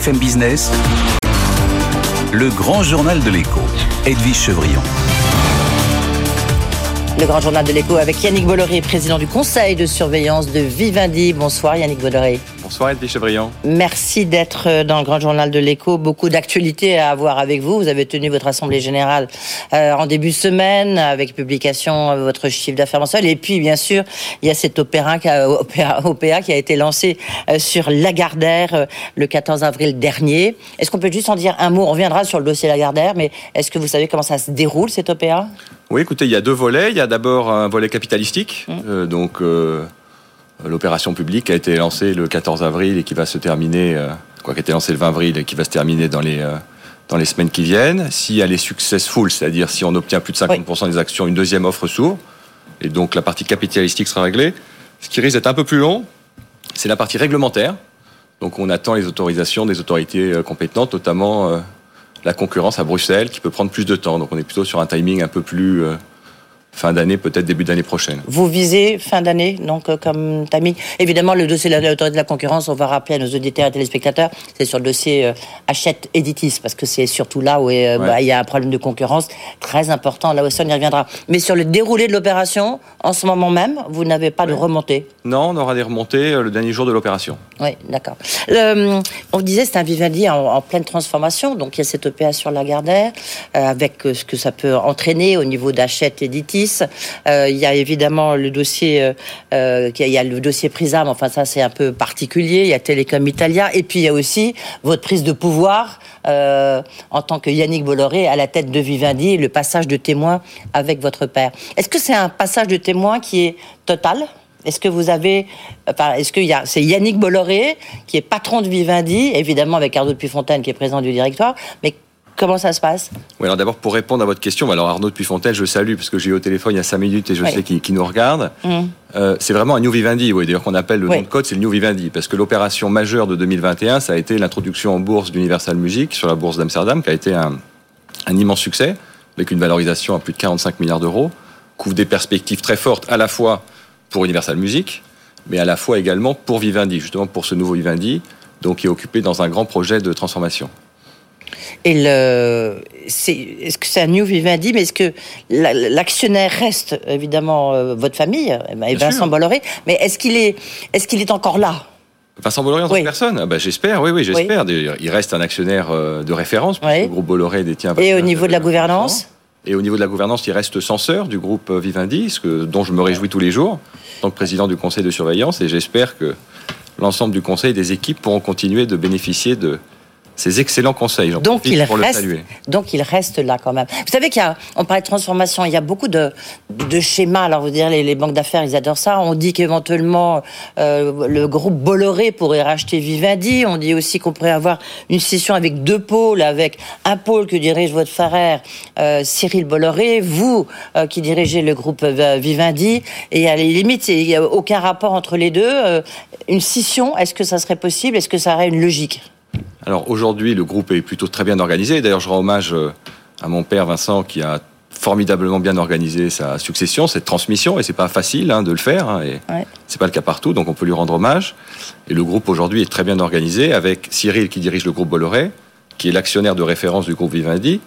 Business, le grand journal de l'écho, Edwige Chevrillon. Le grand journal de l'écho avec Yannick Bolloré, président du conseil de surveillance de Vivendi. Bonsoir Yannick Bolloré. Bonsoir Edwige Chevrillon. Merci d'être dans le grand journal de l'écho. Beaucoup d'actualités à avoir avec vous. Vous avez tenu votre assemblée générale euh, en début de semaine avec publication de votre chiffre d'affaires mensuel. Et puis bien sûr, il y a cet opéra, OPA, qui a été lancé euh, sur Lagardère euh, le 14 avril dernier. Est-ce qu'on peut juste en dire un mot? On reviendra sur le dossier Lagardère, mais est-ce que vous savez comment ça se déroule cet OPA Oui, écoutez, il y a deux volets. Il y a d'abord un volet capitalistique, mmh. donc l'opération publique a été lancée le 14 avril et qui va se terminer, euh, quoi, qui a été lancée le 20 avril et qui va se terminer dans les, euh, dans les semaines qui viennent. Si elle est successful, c'est-à-dire si on obtient plus de 50% des actions, une deuxième offre s'ouvre. Et donc la partie capitalistique sera réglée. Ce qui risque d'être un peu plus long, c'est la partie réglementaire. Donc on attend les autorisations des autorités euh, compétentes, notamment la concurrence à Bruxelles, qui peut prendre plus de temps. Donc on est plutôt sur un timing un peu plus fin d'année, peut-être début d'année prochaine. Vous visez fin d'année, donc euh, comme timing. Évidemment, le dossier de l'autorité de la concurrence, on va rappeler à nos auditeurs et téléspectateurs, c'est sur le dossier euh, achète Editis, parce que c'est surtout là où euh, bah, il y a un problème de concurrence très important. Là aussi, on y reviendra. Mais sur le déroulé de l'opération, en ce moment même, vous n'avez pas de remontée? Non, on aura des remontées le dernier jour de l'opération. Oui, d'accord. on disait c'est un Vivendi en, pleine transformation, donc il y a cette opération Lagardère, avec ce que ça peut entraîner au niveau d'achète Editis euh, il y a évidemment le dossier, euh, euh, il y a le dossier Prisam. Enfin, ça c'est un peu particulier. Il y a Télécom Italia, et puis il y a aussi votre prise de pouvoir en tant que Yannick Bolloré à la tête de Vivendi, le passage de témoin avec votre père. Est-ce que c'est un passage de témoin qui est total? Est-ce que vous avez, est-ce que c'est Yannick Bolloré qui est patron de Vivendi, évidemment avec Arnaud Puyfontaine qui est président du directoire, mais Comment ça se passe? Oui, alors d'abord pour répondre à votre question, alors Arnaud de Puyfontaine, je salue parce que j'ai eu au téléphone il y a cinq minutes et je sais qu'il nous regarde. Mm. Euh, c'est vraiment un New Vivendi, oui, d'ailleurs qu'on appelle le nom de code, c'est le New Vivendi, parce que l'opération majeure de 2021, ça a été l'introduction en bourse d'Universal Music sur la bourse d'Amsterdam, qui a été un, un immense succès, avec une valorisation à plus de 45 milliards d'euros, couvre des perspectives très fortes à la fois pour Universal Music, mais à la fois également pour Vivendi, justement pour ce nouveau Vivendi, donc qui est occupé dans un grand projet de transformation. Et le, est-ce que c'est un New Vivendi, mais est-ce que l'actionnaire reste évidemment euh, votre famille, et Vincent Bolloré, mais est-ce qu'il est, est-ce qu'il est encore là? Vincent Bolloré en tant que personne ah bah, J'espère, oui, oui, j'espère. Il reste un actionnaire euh, de référence, le groupe Bolloré détient... Et au niveau de la gouvernance? Et au niveau de la gouvernance, il reste censeur du groupe euh, Vivendi, ce que, dont je me réjouis tous les jours, en tant que président du conseil de surveillance, et j'espère que l'ensemble du conseil et des équipes pourront continuer de bénéficier de, ces excellents conseils. Donc il, reste, donc il reste là quand même. Vous savez qu'il y a, on parlait de transformation, il y a beaucoup de, de schémas. Alors vous dire les, les, banques d'affaires, ils adorent ça. On dit qu'éventuellement euh, le groupe Bolloré pourrait racheter Vivendi. On dit aussi qu'on pourrait avoir une session avec deux pôles, avec un pôle que dirige votre frère euh, Cyril Bolloré, vous euh, qui dirigez le groupe Vivendi. Et à la limite, il n'y a aucun rapport entre les deux. une scission, est-ce que ça serait possible? Est-ce que ça aurait une logique? Alors aujourd'hui, le groupe est plutôt très bien organisé. D'ailleurs, je rends hommage euh, à mon père Vincent qui a formidablement bien organisé sa succession, cette transmission, et c'est pas facile hein, de le faire, hein, et c'est pas le cas partout, donc on peut lui rendre hommage. Et le groupe aujourd'hui est très bien organisé, avec Cyril qui dirige le groupe Bolloré, qui est l'actionnaire de référence du groupe Vivendi,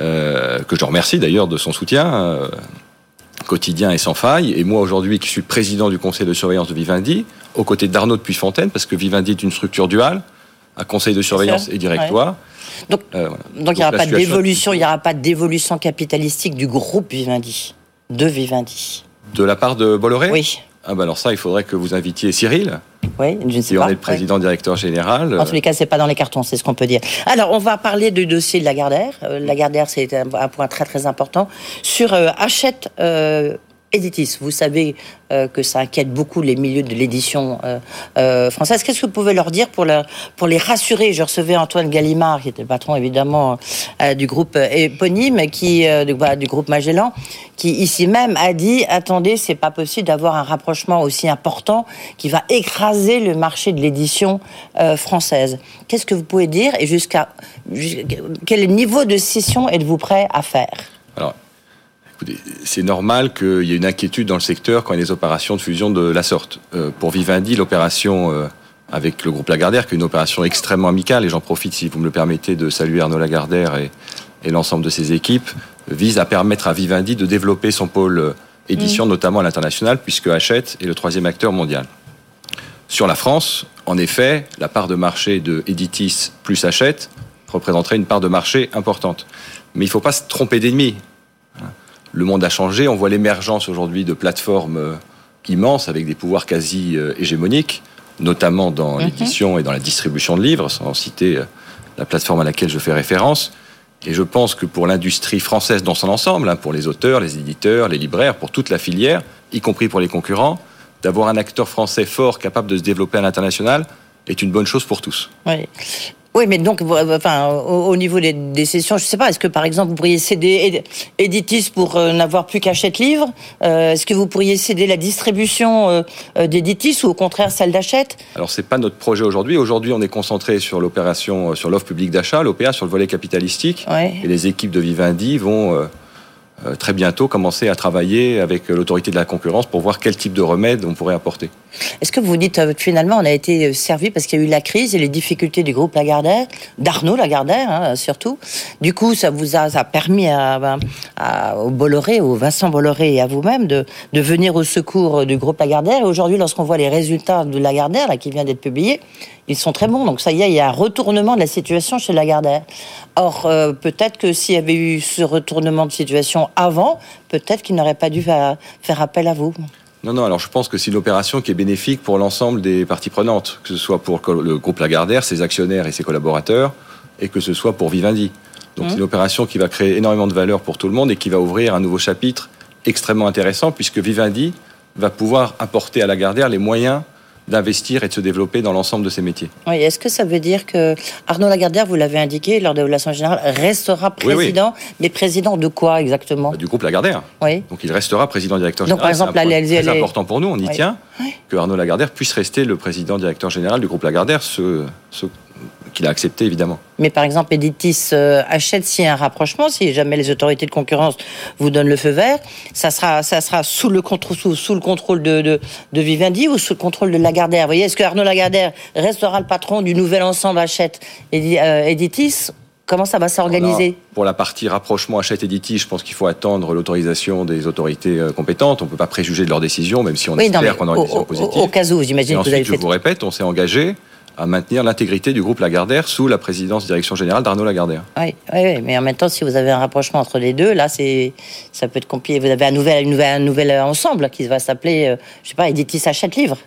euh, que je remercie d'ailleurs de son soutien euh, quotidien et sans faille, et moi aujourd'hui qui suis président du conseil de surveillance de Vivendi, aux côtés d'Arnaud de Puyfontaine, parce que Vivendi est une structure duale, un conseil de surveillance et directoire. Donc, euh, donc, il n'y aura pas d'évolution, il n'y aura pas d'évolution capitalistique du groupe Vivendi, de Vivendi. De la part de Bolloré Oui. Ah ben alors ça, il faudrait que vous invitiez Cyril. Oui, je ne sais pas. est le président directeur général. En tous les cas, c'est pas dans les cartons, c'est ce qu'on peut dire. Alors, on va parler du dossier de Lagardère. Euh, Lagardère, c'est un, point très très important sur euh, achète Vous savez euh, que ça inquiète beaucoup les milieux de l'édition euh, euh, française. Qu'est-ce que vous pouvez leur dire pour, les rassurer? Je recevais Antoine Gallimard, qui était le patron évidemment du groupe éponyme, qui, du, bah, du, groupe Magellan, qui ici même a dit attendez, c'est pas possible d'avoir un rapprochement aussi important qui va écraser le marché de l'édition française. Qu'est-ce que vous pouvez dire et jusqu'à quel niveau de scission êtes-vous prêt à faire? C'est normal qu'il y ait une inquiétude dans le secteur quand il y a des opérations de fusion de la sorte. Euh, pour Vivendi, l'opération euh, avec le groupe Lagardère, qui est une opération extrêmement amicale, et j'en profite, si vous me le permettez, de saluer Arnaud Lagardère et, et l'ensemble de ses équipes, vise à permettre à Vivendi de développer son pôle euh, édition, notamment à l'international, puisque Hachette est le troisième acteur mondial. Sur la France, en effet, la part de marché de Editis plus Hachette représenterait une part de marché importante. Mais il ne faut pas se tromper d'ennemi. Le monde a changé, on voit l'émergence aujourd'hui de plateformes euh, immenses avec des pouvoirs quasi euh, hégémoniques, notamment dans Mhm. l'édition et dans la distribution de livres, sans citer euh, la plateforme à laquelle je fais référence. Et je pense que pour l'industrie française dans son ensemble, hein, pour les auteurs, les éditeurs, les libraires, pour toute la filière, y compris pour les concurrents, d'avoir un acteur français fort capable de se développer à l'international est une bonne chose pour tous. Oui. Oui, mais donc, enfin, au, au niveau des, des sessions, je ne sais pas, est-ce que par exemple vous pourriez céder Ed- Editis pour euh, n'avoir plus qu'Achète Livre Euh, Est-ce que vous pourriez céder la distribution euh, d'Editis ou au contraire celle d'Achète Alors c'est pas notre projet aujourd'hui. Aujourd'hui, on est concentré sur l'opération, sur l'offre publique d'achat, l'OPA, sur le volet capitalistique. Ouais. Et les équipes de Vivendi vont très bientôt commencer à travailler avec l'autorité de la concurrence pour voir quel type de remède on pourrait apporter. Est-ce que vous dites euh, finalement on a été euh, servi parce qu'il y a eu la crise et les difficultés du groupe Lagardère, d'Arnaud Lagardère hein, surtout. Du coup, ça vous a, permis à, au Bolloré, au Vincent Bolloré et à vous-même de, venir au secours du groupe Lagardère. Aujourd'hui, lorsqu'on voit les résultats de Lagardère là, qui vient d'être publié, ils sont très bons. Donc ça y est, il y a un retournement de la situation chez Lagardère. Or, euh, peut-être que s'il y avait eu ce retournement de situation avant, peut-être qu'il n'aurait pas dû fa- faire appel à vous. Non, non, alors je pense que c'est une opération qui est bénéfique pour l'ensemble des parties prenantes, que ce soit pour le groupe Lagardère, ses actionnaires et ses collaborateurs, et que ce soit pour Vivendi. Donc c'est une opération qui va créer énormément de valeur pour tout le monde et qui va ouvrir un nouveau chapitre extrêmement intéressant, puisque Vivendi va pouvoir apporter à Lagardère les moyens d'investir et de se développer dans l'ensemble de ses métiers. Oui, est-ce que ça veut dire que Arnaud Lagardère, vous l'avez indiqué lors de l'Assemblée générale, restera Oui, oui. président, mais président de quoi exactement Bah, Du groupe Lagardère. Oui. Donc il restera président directeur Donc, général. par exemple, c'est les- important pour nous. On y Oui. tient que Arnaud Lagardère puisse rester le président directeur général du groupe Lagardère, ce, ce qu'il a accepté évidemment. Mais par exemple, Editis euh, achète s'il y a un rapprochement, si jamais les autorités de concurrence vous donnent le feu vert, ça sera, ça sera sous le contrôle, sous, sous le contrôle de, de, de Vivendi ou sous le contrôle de Lagardère. Vous voyez, est-ce que Arnaud Lagardère restera le patron du nouvel ensemble achète euh, Editis? Comment ça va s'organiser? Pour la partie rapprochement achète Editi, je pense qu'il faut attendre l'autorisation des autorités euh, compétentes. On ne peut pas préjuger de leurs décisions, même si on Oui, espère qu'on aura au, une décision au- positive. au cas où, j'imagine que vous avez ensuite, je fait vous répète, on s'est engagé à maintenir l'intégrité du groupe Lagardère sous la présidence direction générale d'Arnaud Lagardère. Oui, oui, mais en même temps, si vous avez un rapprochement entre les deux, là, c'est, ça peut être compliqué. Vous avez un nouvel ensemble qui va s'appeler, euh, je sais pas, Editis achète livre.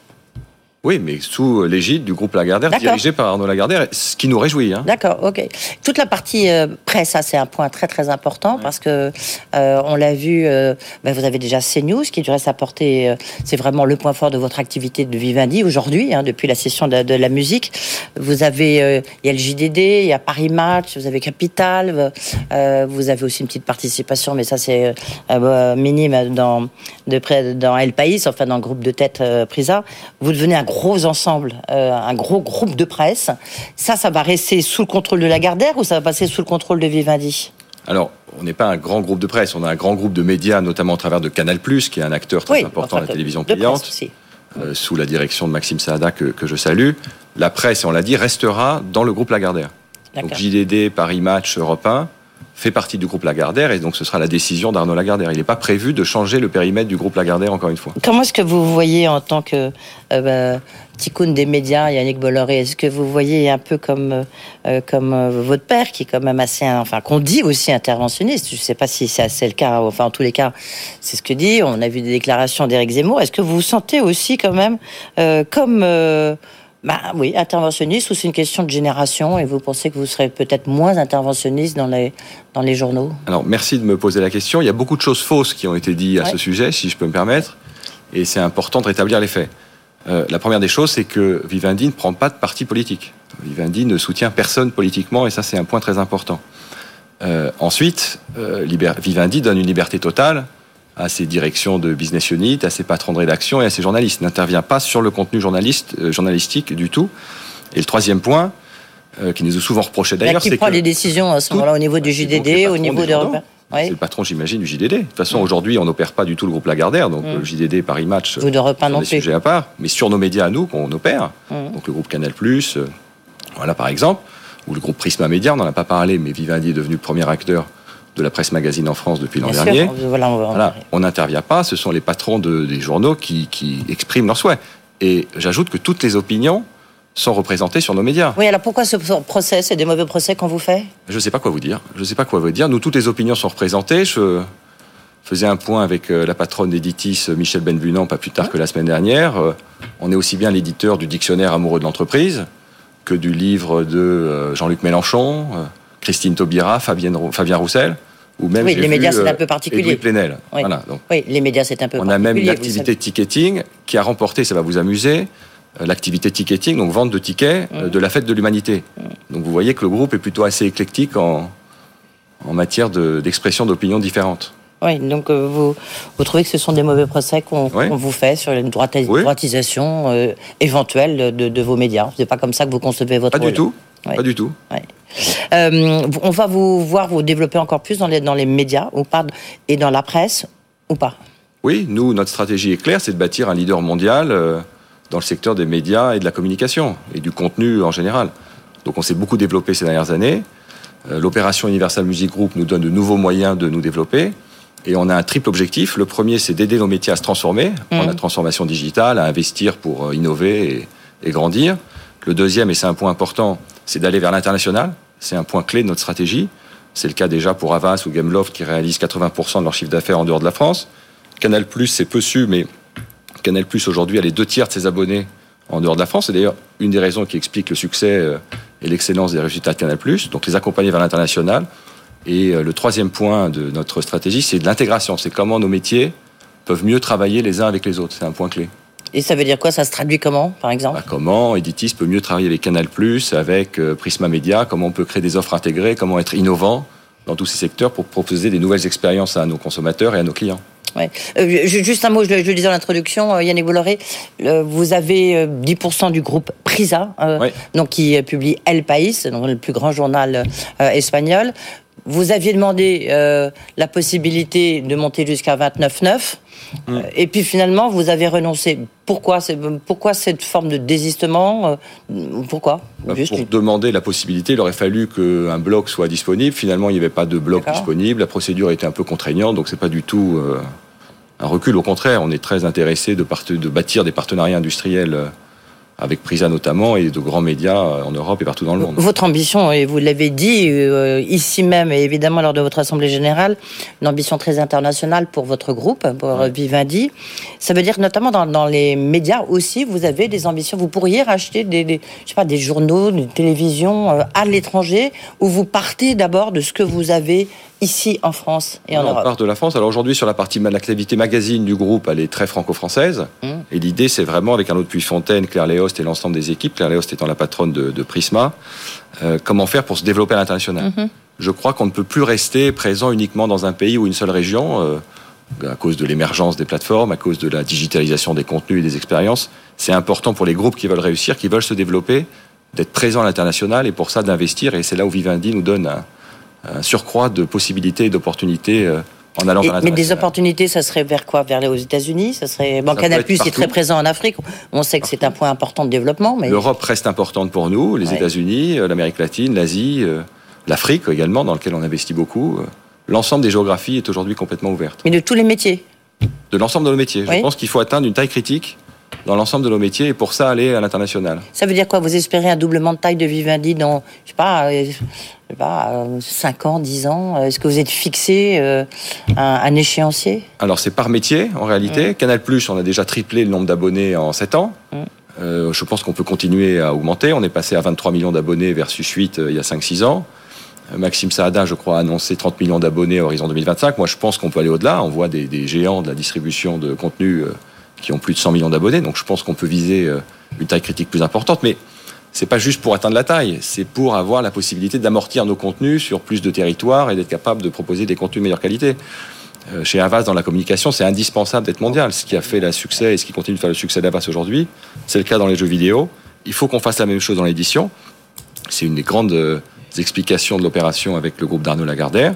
Oui, mais sous l'égide du groupe Lagardère, dirigé par Arnaud Lagardère, ce qui nous réjouit. Hein. D'accord, ok. Toute la partie euh, presse, ça c'est un point très très important parce que euh, on l'a vu. euh, ben, vous avez déjà CNews qui du reste apporté, euh, c'est vraiment le point fort de votre activité de Vivendi aujourd'hui, hein, depuis la session de, de la musique. Vous avez, euh, il y a le JDD, il y a Paris Match, vous avez Capital, euh, vous avez aussi une petite participation, mais ça c'est euh, minime dans de près dans El País, enfin dans le groupe de tête euh, Prisa. Vous devenez un gros ensemble, euh, un gros groupe de presse. Ça, ça va rester sous le contrôle de Lagardère ou ça va passer sous le contrôle de Vivendi? Alors, on n'est pas un grand groupe de presse, on a un grand groupe de médias, notamment au travers de Canal+, qui est un acteur très important de la télévision payante, euh, sous la direction de Maxime Saada, que, que je salue. La presse, on l'a dit, restera dans le groupe Lagardère. Donc. JDD, Paris Match, Europe 1 fait partie du groupe Lagardère et donc ce sera la décision d'Arnaud Lagardère. Il n'est pas prévu de changer le périmètre du groupe Lagardère encore une fois. Comment est-ce que vous voyez en tant que euh, bah, des médias, Yannick Bolloré, est-ce que vous voyez un peu comme euh, euh, comme euh, votre père, qui est quand même assez, enfin qu'on dit aussi interventionniste. Je ne sais pas si c'est le cas. Enfin, en tous les cas, c'est ce que dit. On a vu des déclarations d'Éric Zemmour. Est-ce que vous vous sentez aussi quand même comme bah oui, interventionniste ou c'est une question de génération et vous pensez que vous serez peut-être moins interventionniste dans les, dans les journaux? Alors merci de me poser la question. Il y a beaucoup de choses fausses qui ont été dites à Ouais. ce sujet, si je peux me permettre, et c'est important de rétablir les faits. Euh, la première des choses, c'est que Vivendi ne prend pas de parti politique. Vivendi ne soutient personne politiquement, et ça c'est un point très important. Euh, ensuite, euh, Vivendi donne une liberté totale à ses directions de business unit, à ses patrons de rédaction et à ses journalistes. N'intervient pas sur le contenu journaliste, euh, journalistique du tout. Et le troisième point, euh, qui nous est souvent reproché d'ailleurs, Qui c'est prend que les décisions à ce moment-là au niveau du JDD, au niveau de. Oui. C'est le patron, j'imagine, du JDD. De toute façon, aujourd'hui, on n'opère pas du tout le groupe Lagardère, donc Mm. le JDD, Paris Match, Vous n'aurez pas sont non des plus. sujets à part. Mais sur nos médias à nous, qu'on opère, Mm. donc le groupe Canal+, euh, voilà par exemple, ou le groupe Prisma Média, on n'en a pas parlé, mais Vivendi est devenu le premier acteur de la presse magazine en France depuis l'an dernier. Voilà, on Voilà, n'intervient pas, ce sont les patrons de- des journaux qui, qui expriment leurs souhaits. Et j'ajoute que toutes les opinions sont représentées sur nos médias. Oui, alors pourquoi ce procès C'est des mauvais procès qu'on vous fait? Je ne sais pas quoi vous dire. Je ne sais pas quoi vous dire. Nous, toutes les opinions sont représentées. Je faisais un point avec euh, la patronne d'Editis, euh, Michel Benbunan, pas plus tard que la semaine dernière. Euh, On est aussi bien l'éditeur du dictionnaire amoureux de l'entreprise que du livre de Jean-Luc Mélenchon, Christine Taubira, Fabien Roussel, ou même Oui, les médias, c'est un euh, peu particulier. Plenel. Oui. Voilà, donc Oui, les médias, c'est un peu on a même une particulier, activité ticketing qui a remporté, ça va vous amuser, euh, l'activité ticketing, donc vente de tickets euh, Mm. de la fête de l'humanité. Donc vous voyez que le groupe est plutôt assez éclectique en, en matière de- d'expression d'opinions différentes. Oui, donc euh, vous, vous trouvez que ce sont des mauvais procès qu'on Oui. vous fait sur une Oui. droitisation euh, éventuelle de, de vos médias C'est pas comme ça que vous concevez votre Pas du tout. Pas du tout. Euh, on va vous voir vous développer encore plus dans les, dans les médias ou pas, et dans la presse ou pas? Oui, nous, notre stratégie est claire, c'est de bâtir un leader mondial euh, dans le secteur des médias et de la communication et du contenu en général. Donc on s'est beaucoup développé ces dernières années. Euh, L'opération Universal Music Group nous donne de nouveaux moyens de nous développer. Et on a un triple objectif. Le premier, c'est d'aider nos métiers à se transformer, en Mhm. la transformation digitale, à investir pour innover et, et grandir. Le deuxième, et c'est un point important, c'est d'aller vers l'international. C'est un point clé de notre stratégie. C'est le cas déjà pour Avas ou Gameloft qui réalisent 80% de leur chiffre d'affaires en dehors de la France. Canal+, c'est peu su, mais Canal+, aujourd'hui, a les deux tiers de ses abonnés en dehors de la France. C'est d'ailleurs une des raisons qui explique le succès euh, et l'excellence des résultats de Canal+. Donc les accompagner vers l'international. Et euh, le troisième point de notre stratégie, c'est de l'intégration. C'est comment nos métiers peuvent mieux travailler les uns avec les autres. C'est un point clé. Et ça veut dire quoi? Ça se traduit comment, par exemple? Bah, comment Editis peut mieux travailler avec Canal+, avec euh, Prisma Media, comment on peut créer des offres intégrées, comment être innovant dans tous ces secteurs pour proposer des nouvelles expériences à nos consommateurs et à nos clients? Ouais. Euh, ju- juste un mot, je, le- je le disais en introduction, euh, Yannick Bolloré, euh, vous avez euh, 10% du groupe Prisa, euh, Ouais. donc qui publie El País, donc le plus grand journal espagnol. Vous aviez demandé euh, la possibilité de monter jusqu'à 29,9. Mm. Euh, Et puis finalement, vous avez renoncé. Pourquoi, pourquoi cette forme de désistement euh, Pourquoi? Bah, Juste pour demander la possibilité, il aurait fallu qu'un bloc soit disponible. Finalement, il n'y avait pas de bloc disponible. La procédure était un peu contraignante, donc c'est pas du tout euh, un recul. Au contraire, on est très intéressé de, bâtir des partenariats industriels avec Prisa notamment et de grands médias euh, en Europe et partout dans le monde. Votre ambition, et vous l'avez dit euh, ici même et évidemment lors de votre assemblée générale, une ambition très internationale pour votre groupe, pour Vivendi. Ça veut dire que notamment dans, dans les médias aussi, vous avez des ambitions. Vous pourriez racheter des, des- je sais pas, des journaux, des télévisions euh, à l'étranger, où vous partez d'abord de ce que vous avez ici en France et en on Europe. part de la France. Alors aujourd'hui, sur la partie de l'activité magazine du groupe, elle est très franco-française. Mm. Et l'idée, c'est vraiment, avec un autre Puy-Fontaine, Claire Léost et l'ensemble des équipes, Claire Léost étant la patronne de, de Prisma, euh, comment faire pour se développer à l'international. Mhm. Je crois qu'on ne peut plus rester présent uniquement dans un pays ou une seule région, euh, à cause de l'émergence des plateformes, à cause de la digitalisation des contenus et des expériences. C'est important pour les groupes qui veulent réussir, qui veulent se développer, d'être présents à l'international et pour ça d'investir. Et c'est là où Vivendi nous donne un, un surcroît de possibilités et d'opportunités euh, en allant Et- vers mais des opportunités, ça serait vers quoi? Vers les aux États-Unis? Ça serait bon, Plus est très présent en Afrique. On sait que c'est un point important de développement, mais L'Europe reste importante pour nous, les Ouais. États-Unis, euh, l'Amérique latine, l'Asie, euh, l'Afrique également, dans lequel on investit beaucoup. Euh, L'ensemble des géographies est aujourd'hui complètement ouverte. mais de tous les métiers. De l'ensemble de nos métiers. Oui. Je pense qu'il faut atteindre une taille critique dans l'ensemble de nos métiers et pour ça aller à l'international. Ça veut dire quoi? Vous espérez un doublement de taille de Vivendi dans, je sais pas, euh, je sais pas, euh, 5 ans, 10 ans? Est-ce que vous êtes fixé euh, un, un échéancier? Alors c'est par métier en réalité. Canal Plus, on a déjà triplé le nombre d'abonnés en 7 ans. Mm. Euh, je pense qu'on peut continuer à augmenter. On est passé à 23 millions d'abonnés versus 8 euh, il y a 5-6 ans. Euh, Maxime Saada, je crois, a annoncé 30 millions d'abonnés à horizon 2025. Moi, je pense qu'on peut aller au-delà. On voit des, des géants de la distribution de contenu euh, qui ont plus de 100 millions d'abonnés. Donc, je pense qu'on peut viser euh, une taille critique plus importante. Mais c'est pas juste pour atteindre la taille. C'est pour avoir la possibilité d'amortir nos contenus sur plus de territoires et d'être capable de proposer des contenus de meilleure qualité. Euh, Chez Avas, dans la communication, c'est indispensable d'être mondial. Ce qui a fait le succès et ce qui continue de faire le succès d'Avas aujourd'hui, c'est le cas dans les jeux vidéo. Il faut qu'on fasse la même chose dans l'édition. C'est une des grandes euh, explications de l'opération avec le groupe d'Arnaud Lagardère.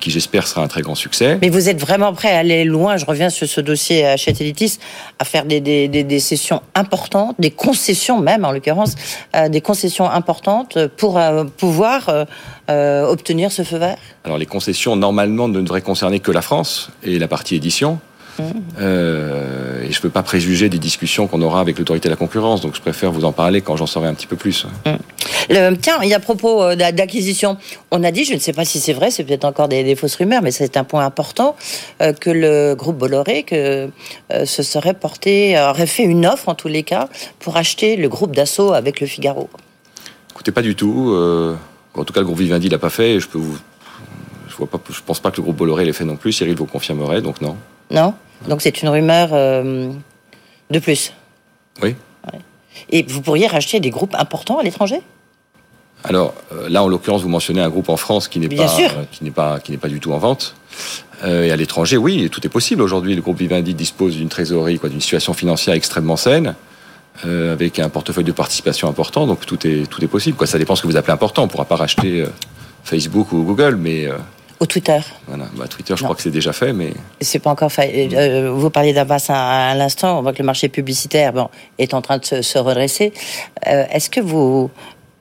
Qui j'espère sera un très grand succès. Mais vous êtes vraiment prêt à aller loin, je reviens sur ce dossier à Elitis, à faire des, des, des, sessions importantes, des concessions même en l'occurrence, euh, des concessions importantes pour euh, pouvoir euh, obtenir ce feu vert? Alors les concessions normalement ne devraient concerner que la France et la partie édition. Euh, et je ne peux pas préjuger des discussions qu'on aura avec l'autorité de la concurrence, donc je préfère vous en parler quand j'en saurai un petit peu plus. Le, tiens, il y a à propos euh, d'acquisition, on a dit, je ne sais pas si c'est vrai, c'est peut-être encore des, fausses rumeurs, mais c'est un point important, euh, que le groupe Bolloré que, se serait porté, aurait fait une offre en tous les cas pour acheter le groupe d'assaut avec le Figaro. Écoutez, pas du tout. en tout cas, le groupe Vivendi l'a pas fait. je peux vous, je je pense pas que le groupe Bolloré l'ait fait non plus. Cyril vous confirmerait, donc non. Non? Donc c'est une rumeur euh, de plus. Oui. Et vous pourriez racheter des groupes importants à l'étranger? Alors euh, là, en l'occurrence, vous mentionnez un groupe en France qui n'est pas, qui n'est pas, qui n'est pas du tout en vente. Euh, et à l'étranger, oui, tout est possible. Aujourd'hui, le groupe Vivendi dispose d'une trésorerie, quoi, d'une situation financière extrêmement saine, avec un portefeuille de participation important. Donc tout est, tout est possible. Quoi. Ça dépend ce que vous appelez important. On ne pourra pas racheter Facebook ou Google, mais au Twitter. Voilà, bah, Twitter, je crois que c'est déjà fait, mais. C'est pas encore fait. Euh, vous parliez d'Abbas à, l'instant. On voit que le marché publicitaire bon, est en train de se, redresser. Euh, est-ce que vous.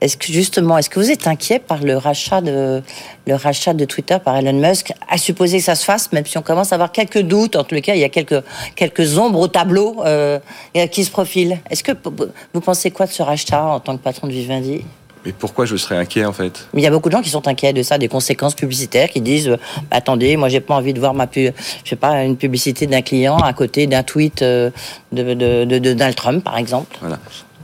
Est-ce que justement, est-ce que vous êtes inquiet par le rachat de le rachat de Twitter par Elon Musk, à supposer que ça se fasse, même si on commence à avoir quelques doutes. En tous les cas, il y a quelques quelques ombres au tableau euh, qui se profilent. Est-ce que vous pensez quoi de ce rachat en tant que patron de Vivendi? Mais pourquoi je serais inquiet en fait? Mais il y a beaucoup de gens qui sont inquiets de ça, des conséquences publicitaires, qui disent euh, attendez, moi j'ai pas envie de voir ma je sais pas une publicité d'un client à côté d'un tweet euh, de, de, de, Donald Trump par exemple. Voilà.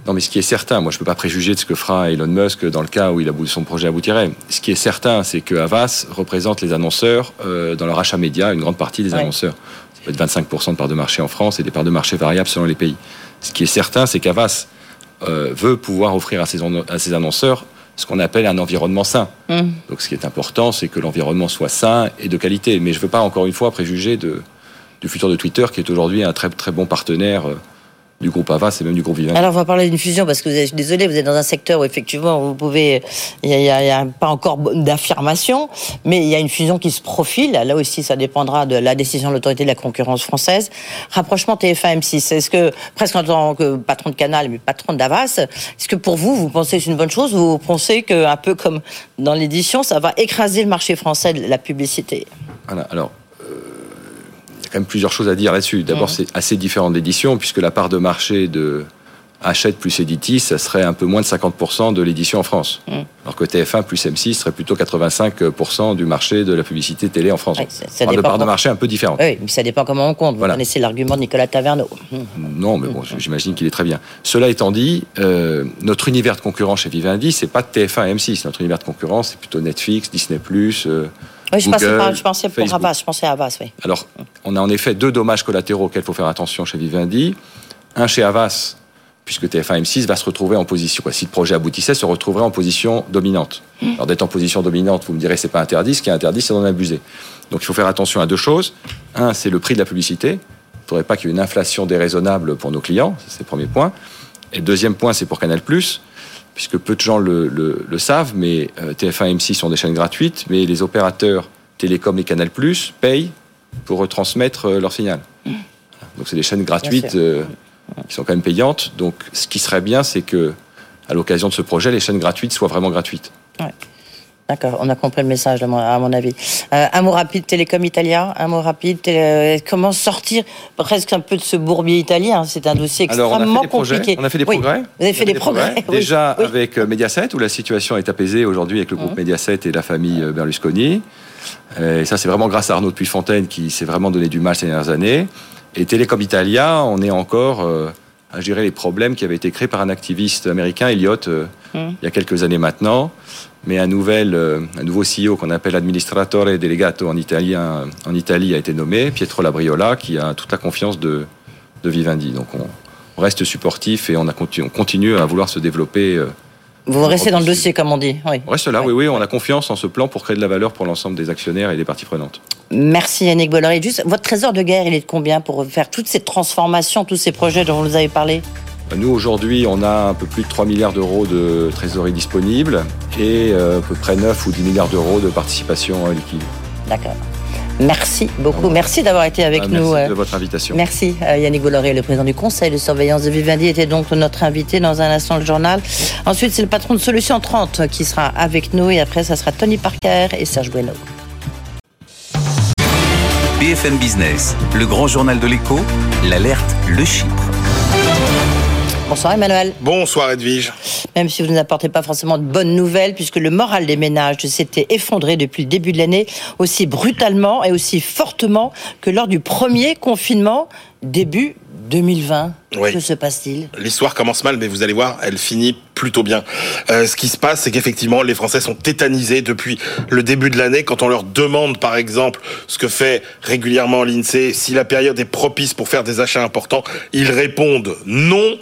Non, mais ce qui est certain, moi je ne peux pas préjuger de ce que fera Elon Musk dans le cas où il son projet aboutirait. Ce qui est certain, c'est que Havas représente les annonceurs euh, dans leur achat média, une grande partie des annonceurs. Ça peut être 25% de parts de marché en France et des parts de marché variables selon les pays. Ce qui est certain, c'est qu'Avas euh, veut pouvoir offrir à ses, à ses annonceurs ce qu'on appelle un environnement sain. Mm. Donc ce qui est important, c'est que l'environnement soit sain et de qualité. Mais je ne veux pas encore une fois préjuger de, du futur de Twitter, qui est aujourd'hui un très très bon partenaire euh, du groupe Avas et même du groupe Vivant. Alors, on va parler d'une fusion parce que vous êtes, désolé, vous êtes dans un secteur où effectivement vous pouvez, il n'y a, pas encore d'affirmation, mais il y a une fusion qui se profile. Là aussi, ça dépendra de la décision de l'autorité de la concurrence française. Rapprochement TF1-M6. Est-ce que, presque en tant que patron de Canal, mais patron d'Avas, est-ce que pour vous, vous pensez que c'est une bonne chose? Ou vous pensez qu'un peu comme dans l'édition, ça va écraser le marché français de la publicité? Voilà, alors quand même plusieurs choses à dire là-dessus. D'abord, c'est assez différent d'édition, puisque la part de marché de Hachette plus Editis, ça serait un peu moins de 50% de l'édition en France. Alors que TF1 plus M6 serait plutôt 85% du marché de la publicité télé en France. Oui, ça, de part de marché un peu différente. Oui, mais ça dépend comment on compte. Vous connaissez l'argument de Nicolas Taverneau. Non, mais bon, j'imagine qu'il est très bien. Cela étant dit, euh, notre univers de concurrence chez Vivendi, c'est pas TF1 et M6. Notre univers de concurrence, c'est plutôt Netflix, Disney+, euh, oui, je, pensais, je pensais pour je pensais à Havas, oui. Alors, on a en effet deux dommages collatéraux auxquels il faut faire attention chez Vivendi. Un chez Havas, puisque TF1 M6 va se retrouver en position, si le projet aboutissait, se retrouverait en position dominante. Mmh. Alors d'être en position dominante, vous me direz, c'est pas interdit. Ce qui est interdit, c'est d'en abuser. Donc il faut faire attention à deux choses. Un, c'est le prix de la publicité. Il ne faudrait pas qu'il y ait une inflation déraisonnable pour nos clients. C'est le premier point. Et le deuxième point, c'est pour Canal+ puisque peu de gens le, savent, mais euh, TF1 et M6 sont des chaînes gratuites, mais les opérateurs télécom et Canal Plus payent pour retransmettre euh, leur signal. Mmh. Donc c'est des chaînes gratuites euh, qui sont quand même payantes. Donc ce qui serait bien, c'est que à l'occasion de ce projet, les chaînes gratuites soient vraiment gratuites. D'accord, on a compris le message, à mon avis. Euh, un mot rapide, Télécom Italia, un mot rapide, euh, comment sortir presque un peu de ce bourbier italien C'est un dossier extrêmement compliqué. On a fait des progrès. Vous avez fait des, progrès. Déjà avec euh, Mediaset, où la situation est apaisée aujourd'hui avec le groupe mmh. Mediaset et la famille Berlusconi. Et ça, c'est vraiment grâce à Arnaud Puyfontaine qui s'est vraiment donné du mal ces dernières années. Et Télécom Italia, on est encore à gérer les problèmes qui avaient été créés par un activiste américain, Elliott, mmh. il y a quelques années maintenant mais un, nouvel, euh, un nouveau CEO qu'on appelle administratore delegato en italien en Italie a été nommé, Pietro Labriola, qui a toute la confiance de, de Vivendi. Donc on, reste supportif et on, a continue, on continue à vouloir se développer. Euh, vous restez dans le dossier, comme on dit. Oui. On reste là, oui, oui. On a confiance en ce plan pour créer de la valeur pour l'ensemble des actionnaires et des parties prenantes. Merci Yannick Bolloré. Juste, votre trésor de guerre, il est de combien pour faire toutes ces transformations, tous ces projets dont vous nous avez parlé? Nous, aujourd'hui, on a un peu plus de 3 milliards d'euros de trésorerie disponible et euh, à peu près 9 ou 10 milliards d'euros de participation liquide. D'accord. Merci beaucoup. Merci d'avoir été avec Ah, nous. Merci euh, de votre invitation. Merci euh, Yannick Bolloré, le président du conseil de surveillance de Vivendi, était donc notre invité dans un instant le journal. Ensuite, c'est le patron de Solution 30 qui sera avec nous et après, ça sera Tony Parker et Serge Bueno. BFM Business, le grand journal de l'écho, l'alerte, le Chypre. Bonsoir Emmanuel. Bonsoir Edwige. Même si vous ne nous apportez pas forcément de bonnes nouvelles, puisque le moral des ménages s'était effondré depuis le début de l'année, aussi brutalement et aussi fortement que lors du premier confinement début 2020. Oui. Que se passe-t-il? L'histoire commence mal, mais vous allez voir, elle finit plutôt bien. Euh, ce qui se passe, c'est qu'effectivement, les Français sont tétanisés depuis le début de l'année. Quand on leur demande, par exemple, ce que fait régulièrement l'INSEE, si la période est propice pour faire des achats importants, ils répondent non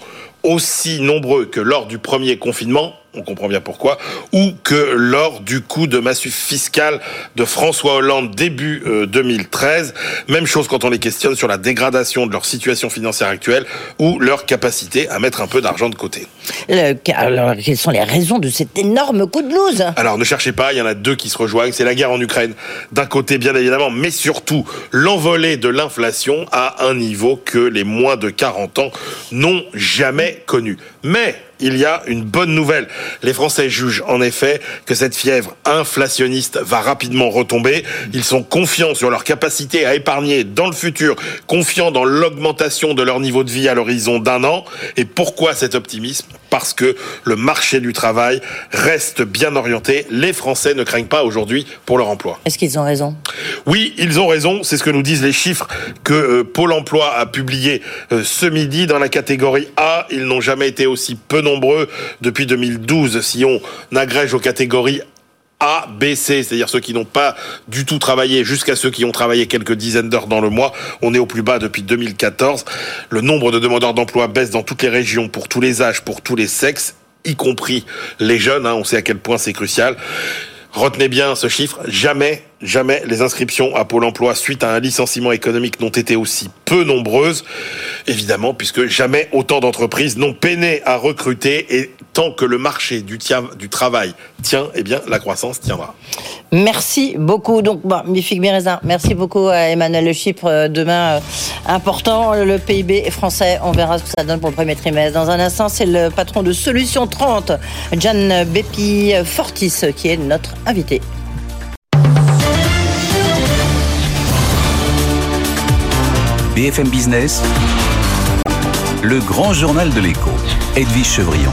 aussi nombreux que lors du premier confinement, on comprend bien pourquoi, ou que lors du coup de massue fiscal de François Hollande début euh, 2013. Même chose quand on les questionne sur la dégradation de leur situation financière actuelle ou leur capacité à mettre un peu d'argent de côté. Le- alors, Quelles sont les raisons de cet énorme coup de blues Alors ne cherchez pas, il y en a deux qui se rejoignent. C'est la guerre en Ukraine, d'un côté bien évidemment, mais surtout l'envolée de l'inflation à un niveau que les moins de 40 ans n'ont jamais connu. Mais il y a une bonne nouvelle. Les Français jugent en effet que cette fièvre inflationniste va rapidement retomber. Ils sont confiants sur leur capacité à épargner dans le futur, confiants dans l'augmentation de leur niveau de vie à l'horizon d'un an. Et pourquoi cet optimisme? Parce que le marché du travail reste bien orienté. Les Français ne craignent pas aujourd'hui pour leur emploi. Est-ce qu'ils ont raison? Oui, ils ont raison. C'est ce que nous disent les chiffres que euh, Pôle Emploi a publiés euh, ce midi dans la catégorie A. Ils n'ont jamais été aussi peu nombreux depuis 2012. Si on agrège aux catégories A, B, C, c'est-à-dire ceux qui n'ont pas du tout travaillé jusqu'à ceux qui ont travaillé quelques dizaines d'heures dans le mois. On est au plus bas depuis 2014. Le nombre de demandeurs d'emploi baisse dans toutes les régions, pour tous les âges, pour tous les sexes, y compris les jeunes. hein. on sait à quel point c'est crucial. Retenez bien ce chiffre, jamais, jamais les inscriptions à Pôle emploi suite à un licenciement économique n'ont été aussi peu nombreuses, évidemment, puisque jamais autant d'entreprises n'ont peiné à recruter et tant que le marché du, travail tient, eh bien, la croissance tiendra. Merci beaucoup. Donc, bon, mi figue, mi raisin. Merci beaucoup à Emmanuel Le Chypre. Euh, Demain, euh, important, le PIB français. On verra ce que ça donne pour le premier trimestre. Dans un instant, c'est le patron de Solution 30, Gian Bepi Fortis, qui est notre invité. BFM Business, le grand journal de l'écho, Edwige Chevrillon.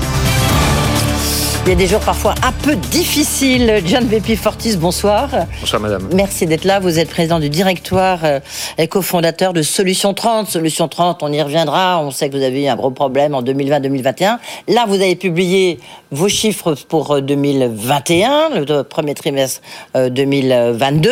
Il y a des jours parfois un peu difficiles. Gian Bepi Fortis, bonsoir. Bonsoir madame. Merci d'être là. Vous êtes président du directoire euh, et cofondateur de Solution 30. Solution 30, on y reviendra. On sait que vous avez eu un gros problème en 2020-2021. Là, vous avez publié vos chiffres pour euh, 2021, le premier trimestre euh, 2022.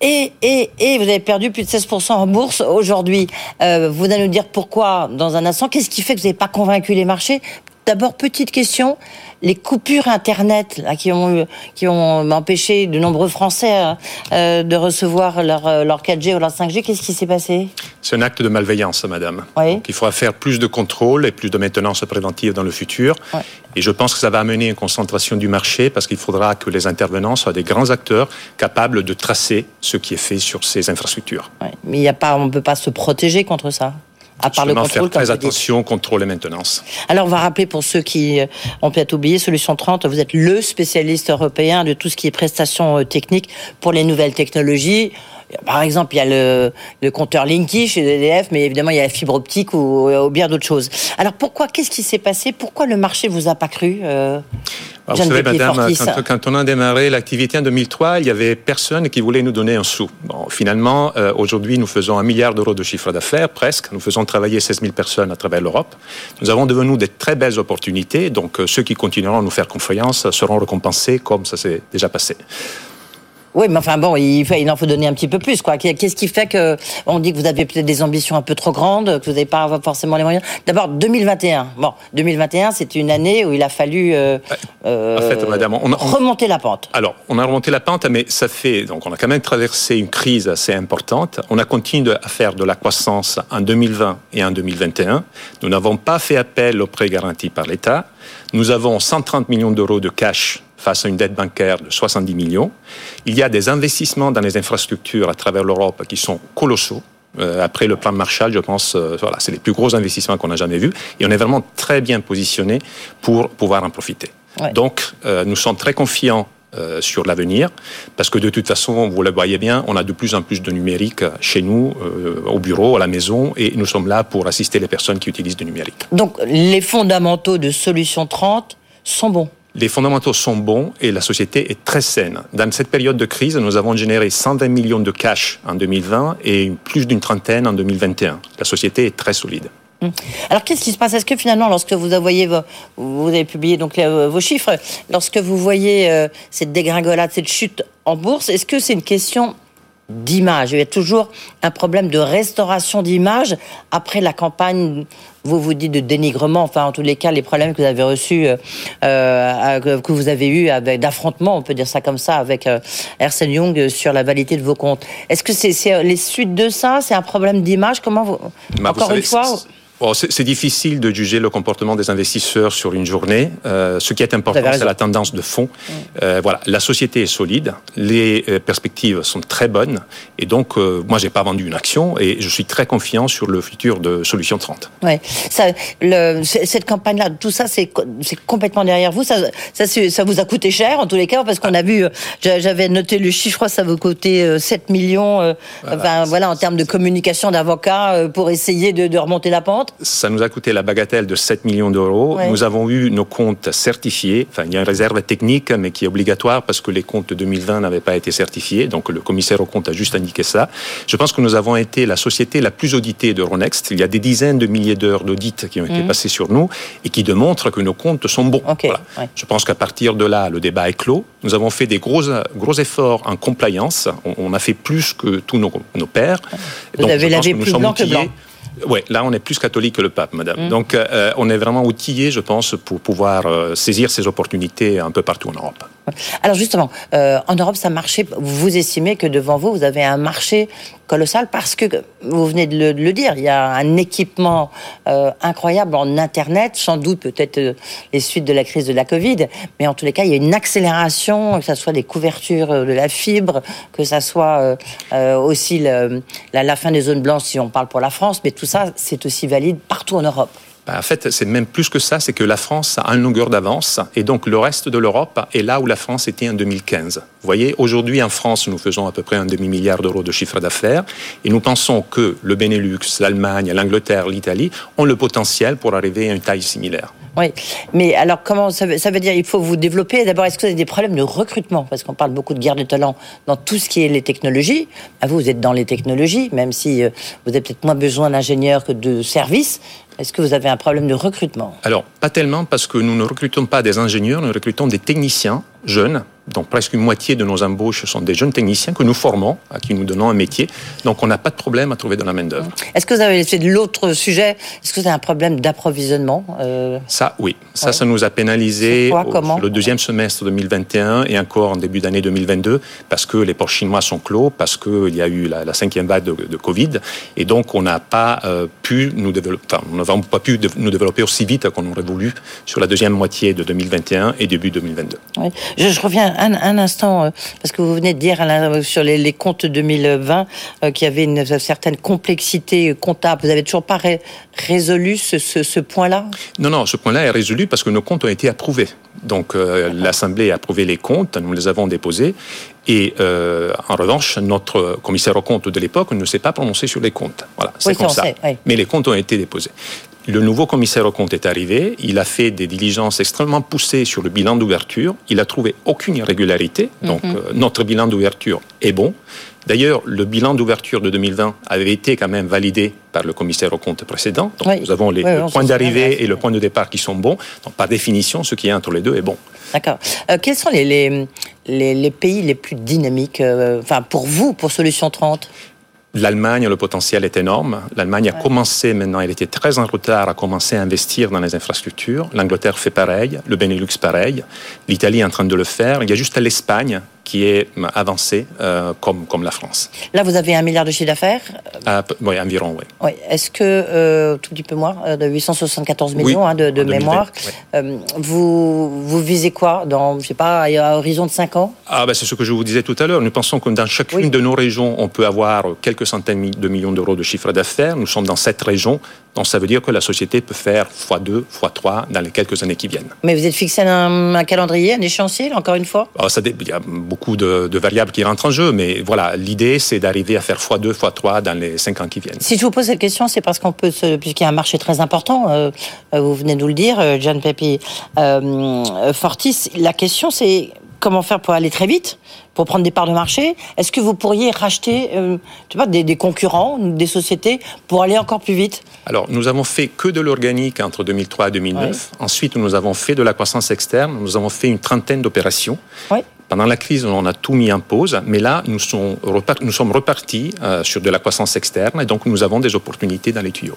Et, et, et vous avez perdu plus de 16% en bourse aujourd'hui. Euh, vous allez nous dire pourquoi dans un instant. Qu'est-ce qui fait que vous n'avez pas convaincu les marchés? D'abord, petite question, les coupures Internet là, qui, ont, eu- qui ont empêché de nombreux Français euh, euh, de recevoir leur, euh, leur 4G ou leur 5G, qu'est-ce qui s'est passé? C'est un acte de malveillance, madame. Oui. Donc, il faudra faire plus de contrôle et plus de maintenance préventive dans le futur. Ouais. Et je pense que ça va amener une concentration du marché parce qu'il faudra que les intervenants soient des grands acteurs capables de tracer ce qui est fait sur ces infrastructures. Ouais, Mais y a pas, on ne peut pas se protéger contre ça, à part le contrôle. faire très attention, contrôle et maintenance. Alors, on va rappeler pour ceux qui euh, ont peut-être oublié, Solution 30, vous êtes le spécialiste européen de tout ce qui est prestations euh, techniques pour les nouvelles technologies. Par exemple, il y a le, le compteur Linky chez EDF, mais évidemment, il y a la fibre optique ou, ou bien d'autres choses. Alors, pourquoi, qu'est-ce qui s'est passé? Pourquoi le marché vous a pas cru euh, vous savez, madame, quand, quand on a démarré l'activité en 2003, il y avait personne qui voulait nous donner un sou. Bon, finalement, euh, aujourd'hui, nous faisons un milliard d'euros de chiffre d'affaires, presque. Nous faisons travailler 16 000 personnes à travers l'Europe. Nous avons devenu de très belles opportunités. Donc, euh, ceux qui continueront à nous faire confiance seront récompensés comme ça s'est déjà passé. Oui, mais enfin bon, il, en faut donner un petit peu plus, quoi. Qu'est-ce qui fait que on dit que vous avez peut-être des ambitions un peu trop grandes, que vous n'avez pas forcément les moyens? D'abord, 2021. Bon, 2021, c'est une année où il a fallu euh, euh, En fait, madame, on, on- remonter la pente. Alors, on a remonté la pente, mais ça fait. Donc, on a quand même traversé une crise assez importante. On a continué à faire de la croissance en 2020 et en 2021. Nous n'avons pas fait appel aux prêts garantis par l'État. Nous avons 130 millions d'euros de cash face à une dette bancaire de 70 millions. Il y a des investissements dans les infrastructures à travers l'Europe qui sont colossaux. Euh, après le plan Marshall, je pense, euh, voilà, c'est les plus gros investissements qu'on a jamais vus. Et on est vraiment très bien positionné pour pouvoir en profiter. Donc, euh, nous sommes très confiants sur l'avenir, parce que de toute façon, vous le voyez bien, on a de plus en plus de numérique chez nous, au bureau, à la maison, et nous sommes là pour assister les personnes qui utilisent du numérique. Donc, les fondamentaux de Solution 30 sont bons les fondamentaux sont bons et la société est très saine. Dans cette période de crise, nous avons généré 120 millions de cash en 2020 et plus d'une trentaine en 2021. La société est très solide. Hum. Alors qu'est-ce qui se passe? Est-ce que finalement, lorsque vous avez, vous avez publié euh, vos chiffres, lorsque vous voyez euh, cette dégringolade, cette chute en bourse, est-ce que c'est une question d'image? Il y a toujours un problème de restauration d'image après la campagne, vous vous dites de dénigrement, enfin en tous les cas les problèmes que vous avez reçus, euh, euh que vous avez eu avec d'affrontement, on peut dire ça comme ça, avec euh, Arsène Young sur la validité de vos comptes. Est-ce que c'est les suites de ça C'est un problème d'image? Comment vous, bah, encore une fois c'est difficile de juger le comportement des investisseurs sur une journée. Euh, ce qui est important, c'est la tendance de fond. Mm. Euh, voilà, la société est solide, les euh, perspectives sont très bonnes, et donc moi, j'ai pas vendu une action, et je suis très confiant sur le futur de Solution 30. Ouais, ça, le, cette campagne-là, tout ça, c'est complètement derrière vous. Ça, ça, ça, vous a coûté cher en tous les cas, parce qu'on a vu, j'avais noté le chiffre, ça vous coûter 7 millions. Voilà, voilà en termes de communication d'avocats pour essayer de, de remonter la pente. Ça nous a coûté la bagatelle de 7 millions d'euros. Nous avons eu nos comptes certifiés. Enfin, il y a une réserve technique, mais qui est obligatoire parce que les comptes de 2020 n'avaient pas été certifiés. Donc, le commissaire au compte a juste indiqué ça. Je pense que nous avons été la société la plus auditée d'Euronext. Il y a des dizaines de milliers d'heures d'audit qui ont été mmh. passées sur nous et qui démontrent que nos comptes sont bons. Je pense qu'à partir de là, le débat est clos. Nous avons fait des gros, gros efforts en compliance. On, a fait plus que tous nos, nos pairs. Vous Donc, avez lavé plus blanc que blanc. Oui, là, on est plus catholique que le pape, madame. Mm. Donc, euh, on est vraiment outillé, je pense, pour pouvoir euh, saisir ces opportunités un peu partout en Europe. Alors, justement, euh, en Europe, ça marchait. Vous estimez que devant vous, vous avez un marché colossal parce que, vous venez de le, dire, il y a un équipement incroyable en Internet, sans doute peut-être les suites de la crise de la Covid, mais en tous les cas, il y a une accélération, que ce soit des couvertures de la fibre, que ce soit aussi la, fin des zones blanches, si on parle pour la France, mais tout ça, c'est aussi valide partout en Europe. Bah, en fait, c'est même plus que ça, c'est que la France a une longueur d'avance et donc le reste de l'Europe est là où la France était en 2015. Vous voyez, aujourd'hui en France, nous faisons à peu près un demi-milliard d'euros de chiffre d'affaires et nous pensons que le Benelux, l'Allemagne, l'Angleterre, l'Italie ont le potentiel pour arriver à une taille similaire. Oui, mais alors comment ça veut, dire Il faut vous développer? D'abord, est-ce que vous avez des problèmes de recrutement? Parce qu'on parle beaucoup de guerre de talent dans tout ce qui est les technologies. Bah, vous, vous êtes dans les technologies, même si euh, vous avez peut-être moins besoin d'ingénieurs que de services. Est-ce que vous avez un problème de recrutement? Alors, pas tellement parce que nous ne recrutons pas des ingénieurs, nous recrutons des techniciens jeunes. Donc presque une moitié de nos embauches sont des jeunes techniciens que nous formons, à qui nous donnons un métier. Donc on n'a pas de problème à trouver de la main-d'œuvre. Est-ce que vous avez fait de l'autre sujet? Est-ce que vous avez un problème d'approvisionnement euh? Ça, oui. Ça, ça nous a pénalisé le deuxième semestre 2021 et encore en début d'année 2022 parce que les ports chinois sont clos, parce qu'il y a eu la, cinquième vague de, Covid. Et donc on n'a pas euh, pu nous développer, enfin, n'avons pas pu nous développer aussi vite qu'on aurait voulu sur la deuxième moitié de 2021 et début 2022. Oui. Je, reviens un, instant, euh, parce que vous venez de dire sur les, comptes 2020 euh, qu'il y avait une certaine complexité comptable. Vous n'avez toujours pas résolu ce, point-là? Non, non, ce point-là est résolu parce que nos comptes ont été approuvés. Donc euh, l'Assemblée a approuvé les comptes, nous les avons déposés. Et en revanche, notre commissaire aux comptes de l'époque ne s'est pas prononcé sur les comptes. Voilà, c'est comme ça. Mais les comptes ont été déposés. Le nouveau commissaire au compte est arrivé, il a fait des diligences extrêmement poussées sur le bilan d'ouverture, il a trouvé aucune irrégularité, donc mhm. euh, notre bilan d'ouverture est bon. D'ailleurs, le bilan d'ouverture de 2020 avait été quand même validé par le commissaire au compte précédent. Donc nous avons les, points d'arrivée et le point de départ qui sont bons. Donc par définition, ce qui est entre les deux est bon. D'accord. Euh, quels sont les, les, les, pays les plus dynamiques, euh, enfin pour vous, pour Solution 30 L'Allemagne, le potentiel est énorme. L'Allemagne a commencé maintenant, elle était très en retard, à commencer à investir dans les infrastructures. L'Angleterre fait pareil, le Benelux pareil, l'Italie est en train de le faire. Il y a juste l'Espagne qui est avancée euh, comme, comme la France. Là, vous avez un milliard de chiffre d'affaires? Euh, Oui, environ, oui. oui. Est-ce que, euh, tout petit peu moins, de 874 millions hein, de, mémoire, vous, vous visez quoi dans, je sais pas, à horizon de 5 ans? Ah, ben, C'est ce que je vous disais tout à l'heure. Nous pensons que dans chacune de nos régions, on peut avoir quelques centaines de millions d'euros de chiffre d'affaires. Nous sommes dans cette région. Donc ça veut dire que la société peut faire x2, x3 dans les quelques années qui viennent. Mais vous êtes fixé un, un calendrier, un échéancier, encore une fois? Ah, ça, Il y a beaucoup de, variables qui rentrent en jeu, mais voilà, l'idée c'est d'arriver à faire x2, x3 dans les 5 ans qui viennent. Si je vous pose cette question, c'est parce qu'on peut, puisqu'il y a un marché très important, euh, euh, vous venez de nous le dire, euh, John Pepe Fortis, la question c'est comment faire pour aller très vite, pour prendre des parts de marché Est-ce que vous pourriez racheter euh, des, concurrents, des sociétés, pour aller encore plus vite? Alors, nous avons fait que de l'organique entre 2003 et 2009. Ensuite, nous avons fait de la croissance externe. Nous avons fait une trentaine d'opérations. Pendant la crise, on a tout mis en pause, mais là, nous sommes, repartis euh, sur de la croissance externe et donc nous avons des opportunités dans les tuyaux.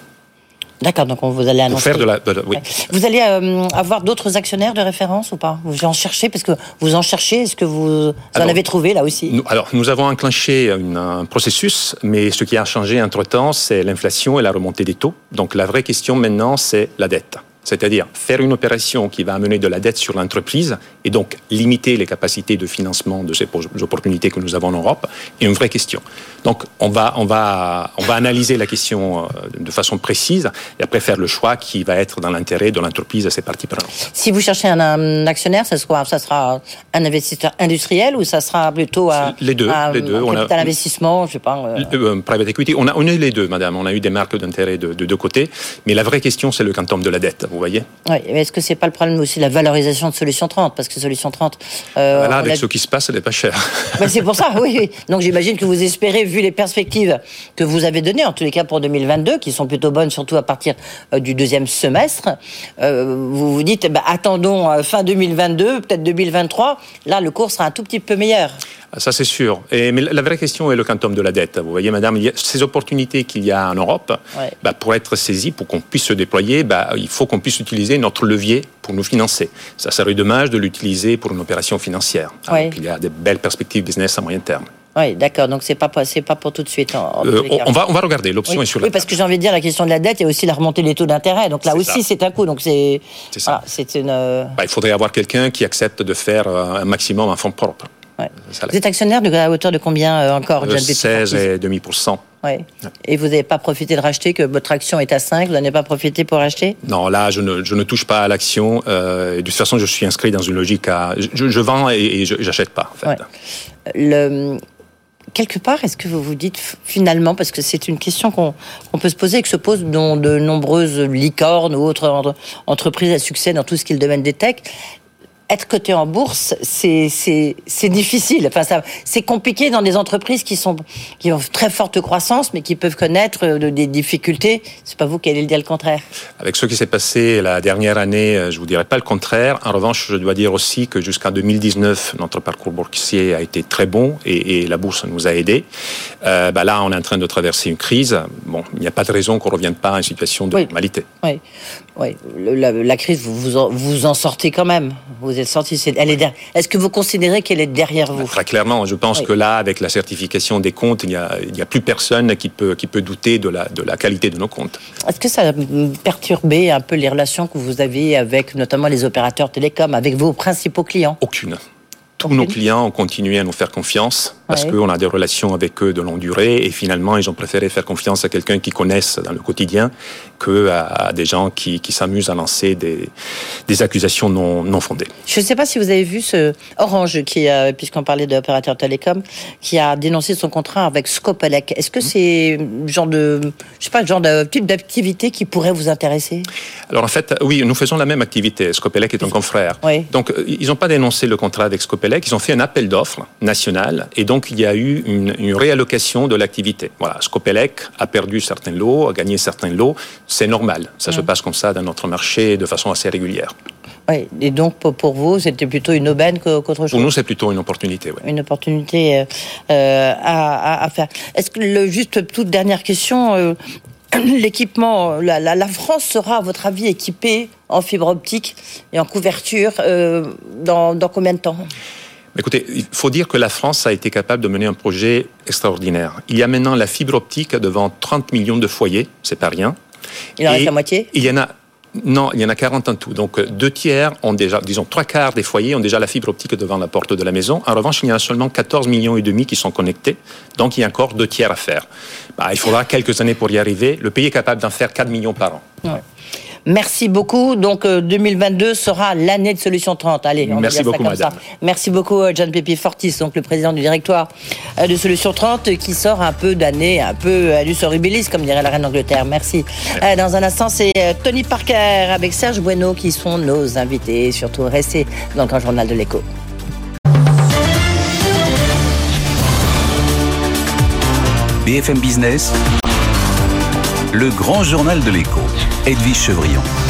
D'accord, donc vous allez annoncer. Faire de la, oui. Vous allez euh, avoir d'autres actionnaires de référence ou pas? Vous en cherchez Parce que vous en cherchez, est-ce que vous, en avez trouvé là aussi? nous, Alors, nous avons enclenché un processus, mais ce qui a changé entre-temps, c'est l'inflation et la remontée des taux. Donc la vraie question maintenant, c'est la dette c'est-à-dire faire une opération qui va amener de la dette sur l'entreprise et donc limiter les capacités de financement de ces opportunités que nous avons en Europe, est une vraie question. Donc on va, on va, on va analyser la question euh, de façon précise et après faire le choix qui va être dans l'intérêt de l'entreprise et ses parties prenantes. Si vous cherchez un, actionnaire, ça sera, ça sera un investisseur industriel ou ça sera plutôt un, les deux, les deux. Un capital investissement, je sais pas. Euh... Euh, private equity, on a, on a eu les deux, madame. On a eu des marques d'intérêt de, de deux côtés, mais la vraie question c'est le quantum de la dette vous voyez Oui, mais est-ce que c'est pas le problème aussi de la valorisation de Solution 30 Parce que Solution 30... Euh, voilà, avec ce qui se passe, elle n'est pas chère. Ben, c'est pour ça, oui, oui. Donc j'imagine que vous espérez, vu les perspectives que vous avez données, en tous les cas pour 2022, qui sont plutôt bonnes, surtout à partir euh, du deuxième semestre, euh, vous vous dites, ben, attendons fin 2022, peut-être 2023, là le cours sera un tout petit peu meilleur. Ah, ça, c'est sûr. Et, mais la vraie question est le quantum de la dette. Vous voyez, madame, il y a ces opportunités qu'il y a en Europe, bah, pour être saisies, pour qu'on puisse se déployer, bah, il faut qu'on puisse utiliser notre levier pour nous financer. Ça serait dommage de l'utiliser pour une opération financière. Alors qu'il y a des belles perspectives business à moyen terme. Oui, d'accord. Donc c'est pas c'est pas pour tout de suite. Euh, on va on va regarder. L'option est sur la. Oui, parce que j'ai envie de dire la question de la dette et aussi la remontée des taux d'intérêt. Donc là aussi c'est un coup. Donc c'est. C'est une. Euh, bah, il faudrait avoir quelqu'un qui accepte de faire euh, un maximum en fonds propres. Vous êtes actionnaire de, à hauteur de combien euh, encore 16,5%. Ouais. Et vous n'avez pas profité de racheter, que votre action est à 5, vous n'avez pas profité pour racheter Non, là, je ne, je ne touche pas à l'action. Euh, de toute façon, je suis inscrit dans une logique à... Je, vends et, je n'achète pas, en fait. Le, quelque part, est-ce que vous vous dites finalement, parce que c'est une question qu'on peut se poser et que se posent dans de nombreuses licornes ou autres entreprises à succès dans tout ce qui est le domaine des techs, être coté en bourse, c'est difficile. Enfin, c'est compliqué dans des entreprises qui sont qui ont très forte croissance, mais qui peuvent connaître euh, des difficultés. C'est pas vous qui allez le dire le contraire. Avec ce qui s'est passé la dernière année, euh, je vous dirais pas le contraire. En revanche, je dois dire aussi que jusqu'en 2019, notre parcours boursier a été très bon et, la bourse nous a aidés. Euh, bah là, on est en train de traverser une crise. Bon, il n'y a pas de raison qu'on revienne pas à une situation de normalité. Oui, oui. La, crise, vous vous en, vous en sortez quand même. Vous vous êtes sorti, elle est Est-ce que vous considérez qu'elle est derrière vous? Très clairement, je pense que là, avec la certification des comptes, il n'y a, a, plus personne qui peut, qui peut douter de la, de la qualité de nos comptes. Est-ce que ça a perturbé un peu les relations que vous avez avec notamment les opérateurs télécoms, avec vos principaux clients? Aucune. Tous nos clients ont continué à nous faire confiance parce qu'on a des relations avec eux de longue durée et finalement ils ont préféré faire confiance à quelqu'un qu'ils connaissent dans le quotidien que à, des gens qui, qui s'amusent à lancer des, des accusations non, non, fondées. Je ne sais pas si vous avez vu ce Orange qui, puisqu'on parlait d'opérateur télécom, qui a dénoncé son contrat avec Scopelec. Est-ce que c'est genre de, je sais pas, genre de type d'activité qui pourrait vous intéresser? Alors en fait, oui, nous faisons la même activité. Scopelec est un confrère. Oui. Donc ils n'ont pas dénoncé le contrat avec Scopelec, ils ont fait un appel d'offres national et donc donc il y a eu une, réallocation de l'activité. Voilà, Scopelec a perdu certains lots, a gagné certains lots, c'est normal. Ça se passe comme ça dans notre marché de façon assez régulière. Oui, et donc pour vous, c'était plutôt une aubaine qu'autre chose Pour nous, c'est plutôt une opportunité, oui. Une opportunité euh, euh, à, faire. Est-ce que, le, juste toute dernière question, euh, l'équipement, la, France sera, à votre avis, équipée en fibre optique et en couverture dans, dans combien de temps? Écoutez, il faut dire que la France a été capable de mener un projet extraordinaire. Il y a maintenant la fibre optique devant 30 millions de foyers, c'est pas rien. Il en reste la moitié? Il y en a non, il y en a 40 en tout. Donc euh, deux tiers ont déjà, disons trois quarts des foyers ont déjà la fibre optique devant la porte de la maison. En revanche, il y en a seulement 14 millions et demi qui sont connectés. Donc il y a encore deux tiers à faire. Bah, il faudra quelques années pour y arriver. Le pays est capable d'en faire 4 millions par an. Ouais. Merci beaucoup. Donc 2022 euh, sera l'année de Solution 30. Allez, on Merci beaucoup, madame. Ça. Merci beaucoup, euh, John Pepi Fortis, donc le président du directoire euh, de Solution 30, qui sort un peu d'année, un peu à horribilis, comme dirait la reine d'Angleterre. Merci. Merci. Dans un instant, c'est Tony Parker avec Serge Bueno qui sont nos invités. Surtout, restez dans le grand journal de l'écho. BFM Business, le grand journal de l'écho. Edwige Chevrillon.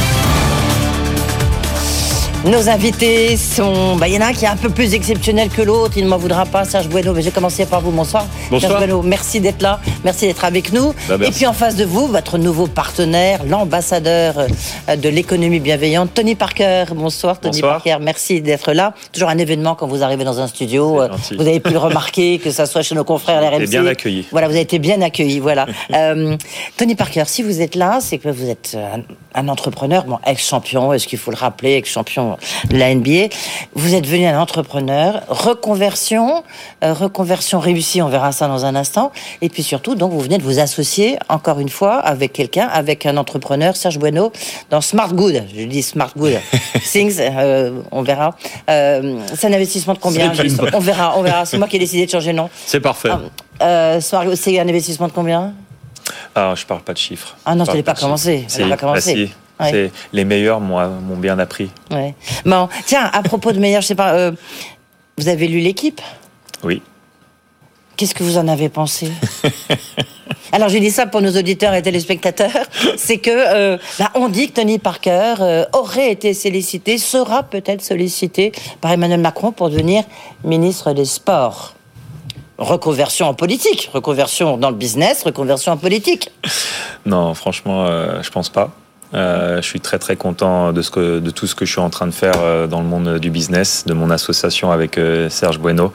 Nos invités sont. Bah, il y en a un qui est un peu plus exceptionnel que l'autre. Il ne m'en voudra pas, Serge Bueno. Mais j'ai commencé par vous. Bonsoir. Bonsoir. Serge Bueno, merci d'être là. Merci d'être avec nous. Bah, Et puis en face de vous, votre nouveau partenaire, l'ambassadeur euh, de l'économie bienveillante, Tony Parker. Bonsoir, Tony Bonsoir. Parker. Merci d'être là. Toujours un événement quand vous arrivez dans un studio. Euh. Vous avez pu le remarquer, que ça soit chez nos confrères à l'RMC. bien accueilli. Voilà, vous avez été bien accueilli. Voilà. euh, Tony Parker, si vous êtes là, c'est que vous êtes un, un entrepreneur, bon, ex-champion, est-ce qu'il faut le rappeler, ex-champion de la NBA. Vous êtes devenu un entrepreneur, reconversion, euh, reconversion réussie, on verra ça dans un instant. Et puis surtout, donc, vous venez de vous associer, encore une fois, avec quelqu'un, avec un entrepreneur, Serge Bueno, dans Smart Good. Je dis Smart Good Things, euh, on verra. Euh, c'est un investissement de combien On verra, on verra. C'est moi qui ai décidé de changer de nom. C'est parfait. C'est un investissement de combien? Ah, je parle pas de chiffres. Ah non, Je n'est parle pas commencé. n'a Si, pas commencé. bah si. Ouais. C'est- Les meilleurs m'ont m'ont bien appris. Ouais. Bon, tiens, à propos de meilleur, je sais pas, euh, vous avez lu l'équipe? Oui. Qu'est-ce que vous en avez pensé? Alors, je dis ça pour nos auditeurs et téléspectateurs, c'est que euh, bah, on dit que Tony Parker euh, aurait été sollicité, sera peut-être sollicité par Emmanuel Macron pour devenir ministre des Sports. Reconversion en politique, reconversion dans le business, reconversion en politique. Non, franchement, euh, je pense pas. Euh, je suis très très content de, ce que, de tout ce que je suis en train de faire euh, dans le monde du business, de mon association avec euh, Serge Bueno.